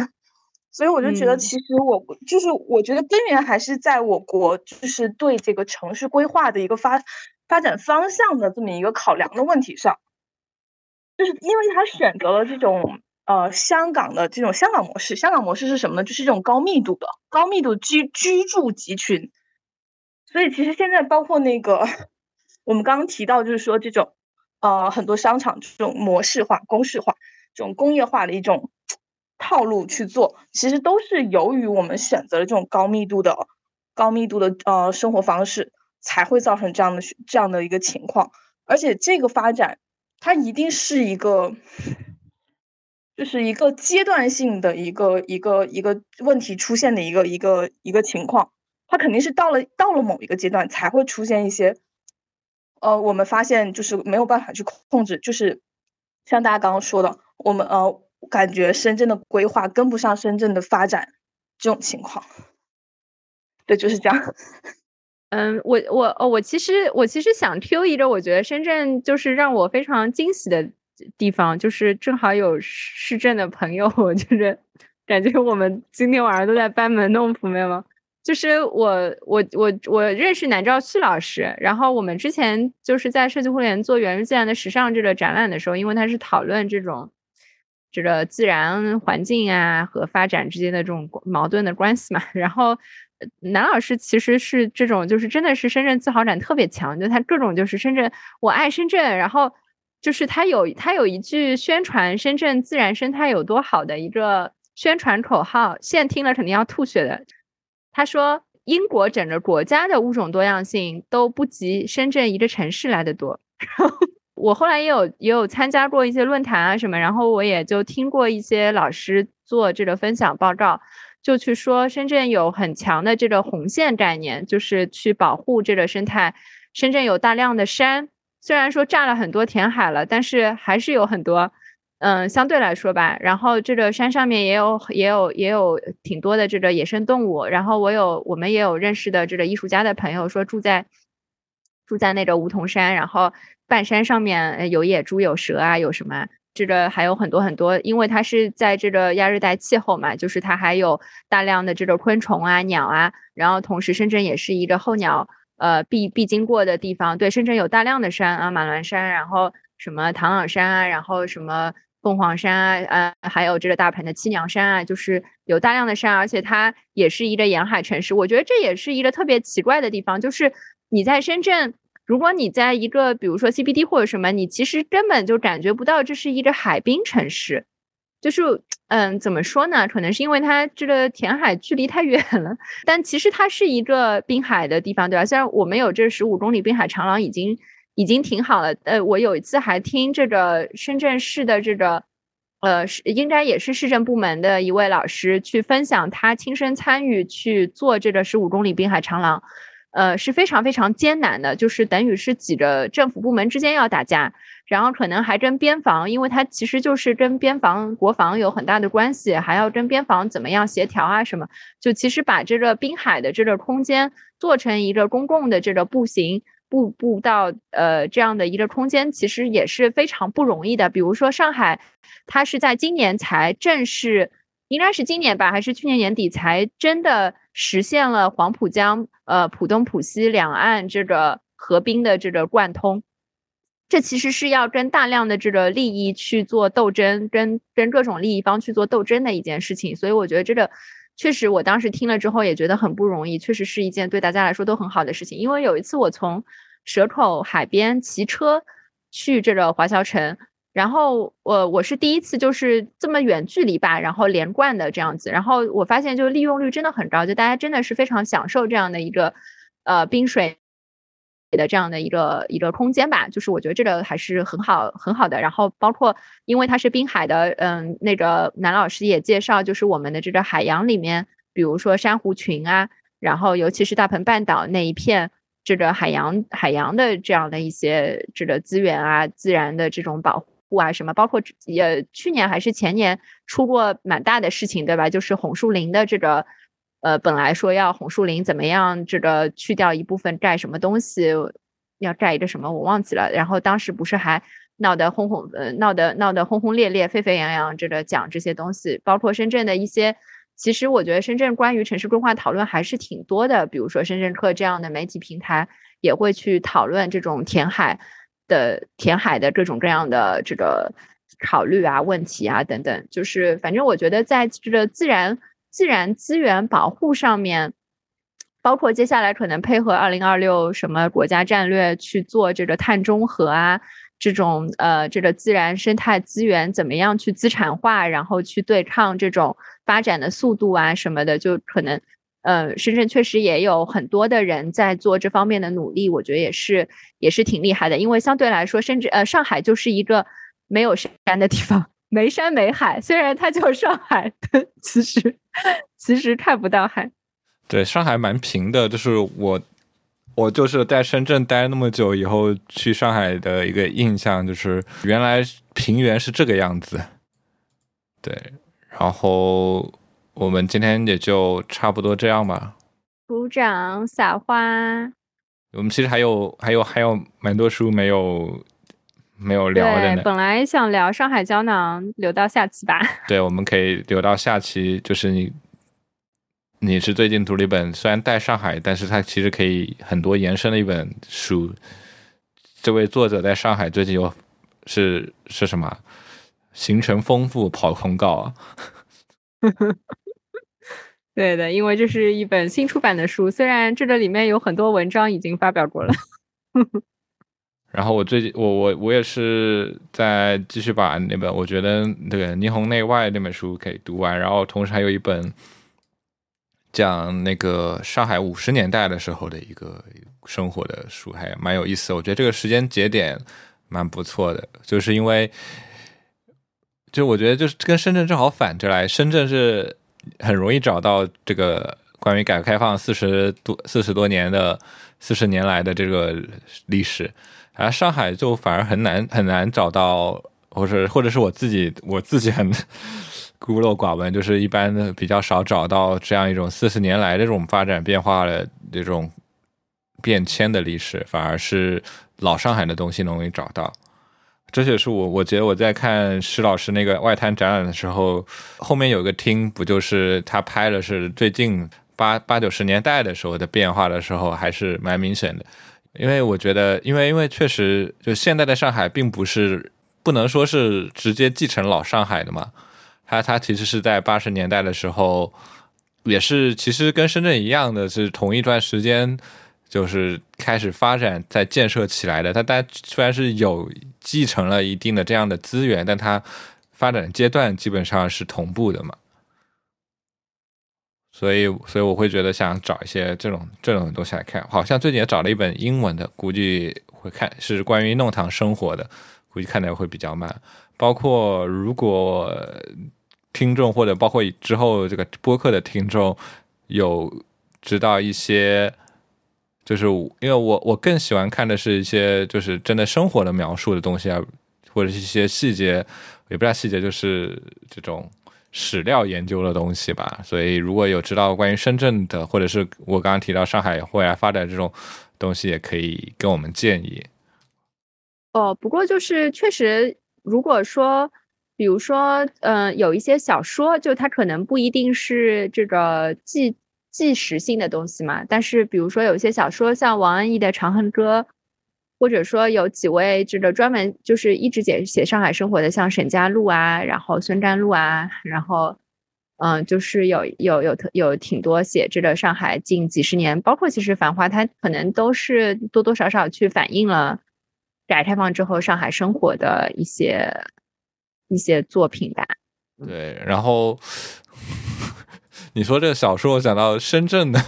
所以我就觉得，其实我就是我觉得根源还是在我国，就是对这个城市规划的一个发发展方向的这么一个考量的问题上，就是因为他选择了这种。呃，香港的这种香港模式，香港模式是什么呢？就是这种高密度的、高密度居居住集群。所以其实现在包括那个我们刚刚提到，就是说这种呃很多商场这种模式化、公式化、这种工业化的一种套路去做，其实都是由于我们选择了这种高密度的、高密度的呃生活方式，才会造成这样的这样的一个情况。而且这个发展，它一定是一个。就是一个阶段性的一个一个一个问题出现的一个一个一个情况，它肯定是到了到了某一个阶段才会出现一些，呃，我们发现就是没有办法去控制，就是像大家刚刚说的，我们呃感觉深圳的规划跟不上深圳的发展这种情况，对，就是这样。嗯，我我哦，我其实我其实想 Q 一个，我觉得深圳就是让我非常惊喜的。地方就是正好有市政的朋友，就是感觉我们今天晚上都在班门弄斧，没有吗？就是我我我我认识南兆旭老师，然后我们之前就是在设计互联做《源于自然的时尚》这个展览的时候，因为他是讨论这种这个自然环境啊和发展之间的这种矛盾的关系嘛，然后南老师其实是这种就是真的是深圳自豪感特别强，就他各种就是深圳我爱深圳，然后。就是他有他有一句宣传深圳自然生态有多好的一个宣传口号，现听了肯定要吐血的。他说：“英国整个国家的物种多样性都不及深圳一个城市来的多。”然后我后来也有也有参加过一些论坛啊什么，然后我也就听过一些老师做这个分享报告，就去说深圳有很强的这个红线概念，就是去保护这个生态。深圳有大量的山，虽然说占了很多填海了，但是还是有很多，嗯，相对来说吧。然后这个山上面也有也有也有挺多的这个野生动物。然后我有我们也有认识的这个艺术家的朋友说住在住在那个梧桐山，然后半山上面有野猪有蛇啊，有什么这个还有很多很多，因为它是在这个亚热带气候嘛，就是它还有大量的这个昆虫啊鸟啊。然后同时深圳也是一个候鸟。呃，必必经过的地方，对，深圳有大量的山啊，马峦山，然后什么唐朗山啊，然后什么凤凰山啊，呃，还有这个大鹏的七娘山啊，就是有大量的山，而且它也是一个沿海城市。我觉得这也是一个特别奇怪的地方，就是你在深圳，如果你在一个比如说 CBD 或者什么，你其实根本就感觉不到这是一个海滨城市。就是，嗯，怎么说呢？可能是因为它这个填海距离太远了，但其实它是一个滨海的地方，对吧？虽然我们有这十五公里滨海长廊，已经已经挺好了。呃，我有一次还听这个深圳市的这个，呃，是应该也是市政部门的一位老师去分享他亲身参与去做这个十五公里滨海长廊。呃，是非常非常艰难的，就是等于是挤着政府部门之间要打架，然后可能还跟边防，因为它其实就是跟边防、国防有很大的关系，还要跟边防怎么样协调啊什么，就其实把这个滨海的这个空间做成一个公共的这个步行步步道，呃，这样的一个空间，其实也是非常不容易的。比如说上海，它是在今年才正式。应该是今年吧，还是去年年底才真的实现了黄浦江、呃浦东、浦西两岸这个合滨的这个贯通。这其实是要跟大量的这个利益去做斗争，跟跟各种利益方去做斗争的一件事情。所以我觉得这个确实，我当时听了之后也觉得很不容易，确实是一件对大家来说都很好的事情。因为有一次我从蛇口海边骑车去这个华侨城。然后我我是第一次就是这么远距离吧，然后连贯的这样子，然后我发现就利用率真的很高，就大家真的是非常享受这样的一个呃冰水的这样的一个一个空间吧，就是我觉得这个还是很好很好的。然后包括因为它是滨海的，嗯，那个南老师也介绍，就是我们的这个海洋里面，比如说珊瑚群啊，然后尤其是大鹏半岛那一片这个海洋海洋的这样的一些这个资源啊，自然的这种保护。啊，什么包括也去年还是前年出过蛮大的事情，对吧？就是红树林的这个，呃，本来说要红树林怎么样，这个去掉一部分盖什么东西，要盖一个什么我忘记了。然后当时不是还闹得轰轰，呃，闹得闹得轰轰烈烈、沸沸扬扬，这个讲这些东西，包括深圳的一些，其实我觉得深圳关于城市规划讨论还是挺多的，比如说深圳客这样的媒体平台也会去讨论这种填海。的填海的各种各样的这个考虑啊、问题啊等等，就是反正我觉得在这个自然自然资源保护上面，包括接下来可能配合二零二六什么国家战略去做这个碳中和啊，这种呃这个自然生态资源怎么样去资产化，然后去对抗这种发展的速度啊什么的，就可能。呃，深圳确实也有很多的人在做这方面的努力，我觉得也是也是挺厉害的。因为相对来说，甚至呃，上海就是一个没有山的地方，没山没海。虽然它叫上海，其实其实看不到海。对，上海蛮平的，就是我我就是在深圳待那么久以后，去上海的一个印象就是，原来平原是这个样子。对，然后。我们今天也就差不多这样吧。鼓掌撒花。我们其实还有还有还有蛮多书没有没有聊的呢。本来想聊上海胶囊，留到下期吧。对，我们可以留到下期。就是你你是最近读了一本，虽然带上海，但是它其实可以很多延伸的一本书。这位作者在上海最近有是是什么？行程丰富，跑通告啊。对的，因为这是一本新出版的书，虽然这个里面有很多文章已经发表过了。然后我最近，我我我也是在继续把那本我觉得那个霓虹内外那本书给读完，然后同时还有一本讲那个上海五十年代的时候的一个生活的书，还蛮有意思。我觉得这个时间节点蛮不错的，就是因为，就我觉得就是跟深圳正好反着来，深圳是很容易找到这个关于改革开放四十多四十多年的四十年来的这个历史，而上海就反而很难很难找到，或者或者是我自己我自己很孤陋寡闻，就是一般的比较少找到这样一种四十年来的这种发展变化的这种变迁的历史，反而是。老上海的东西容易找到，这也是我我觉得我在看施老师那个外滩展览的时候，后面有个厅，不就是他拍的是最近八八九十年代的时候的变化的时候，还是蛮明显的。因为我觉得，因为因为确实，就现在的上海并不是不能说是直接继承老上海的嘛，它它其实是在八十年代的时候，也是其实跟深圳一样的是同一段时间。就是开始发展、在建设起来的。它但虽然是有继承了一定的这样的资源，但它发展阶段基本上是同步的嘛。所以，所以我会觉得想找一些这种这种东西来看。好像最近也找了一本英文的，估计会看是关于弄堂生活的，估计看的会比较慢。包括如果听众或者包括之后这个播客的听众有知道一些。就是因为我我更喜欢看的是一些就是真的生活的描述的东西啊，或者是一些细节，也不知道细节，就是这种史料研究的东西吧。所以如果有知道关于深圳的，或者是我刚刚提到上海未来发展这种东西，也可以跟我们建议。哦，不过就是确实，如果说，比如说，嗯，有一些小说，就它可能不一定是这个纪。纪实性的东西嘛，但是比如说有些小说，像王安忆的《长恨歌》，或者说有几位这个专门就是一直写写上海生活的，像沈家路啊，然后孙占路啊，然后嗯，就是有有有特有挺多写这个上海近几十年，包括其实《繁花》，它可能都是多多少少去反映了改革开放之后上海生活的一些一些作品吧。对，然后。你说这小说，我想到深圳的，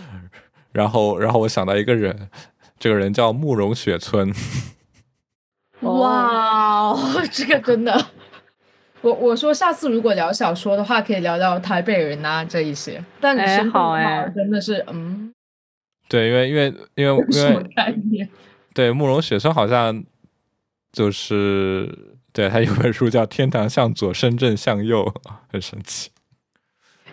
然后，然后我想到一个人，这个人叫慕容雪村。哇，这个真的，我我说下次如果聊小说的话，可以聊聊台北人啊这一些。但哎，好哎，真的是嗯，对，因为因为因为因为 概念，对慕容雪村好像就是对他有本书叫《天堂向左，深圳向右》，很神奇。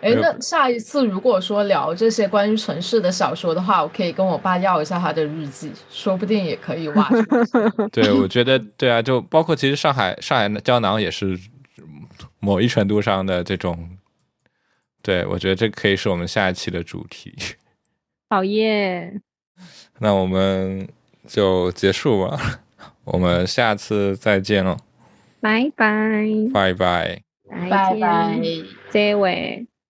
哎，那下一次如果说聊这些关于城市的小说的话，我可以跟我爸要一下他的日记，说不定也可以挖出。对，我觉得对啊，就包括其实上海上海胶囊也是某一程度上的这种，对我觉得这可以是我们下一期的主题。好耶！那我们就结束吧，我们下次再见了，拜拜，拜拜，拜拜，这位。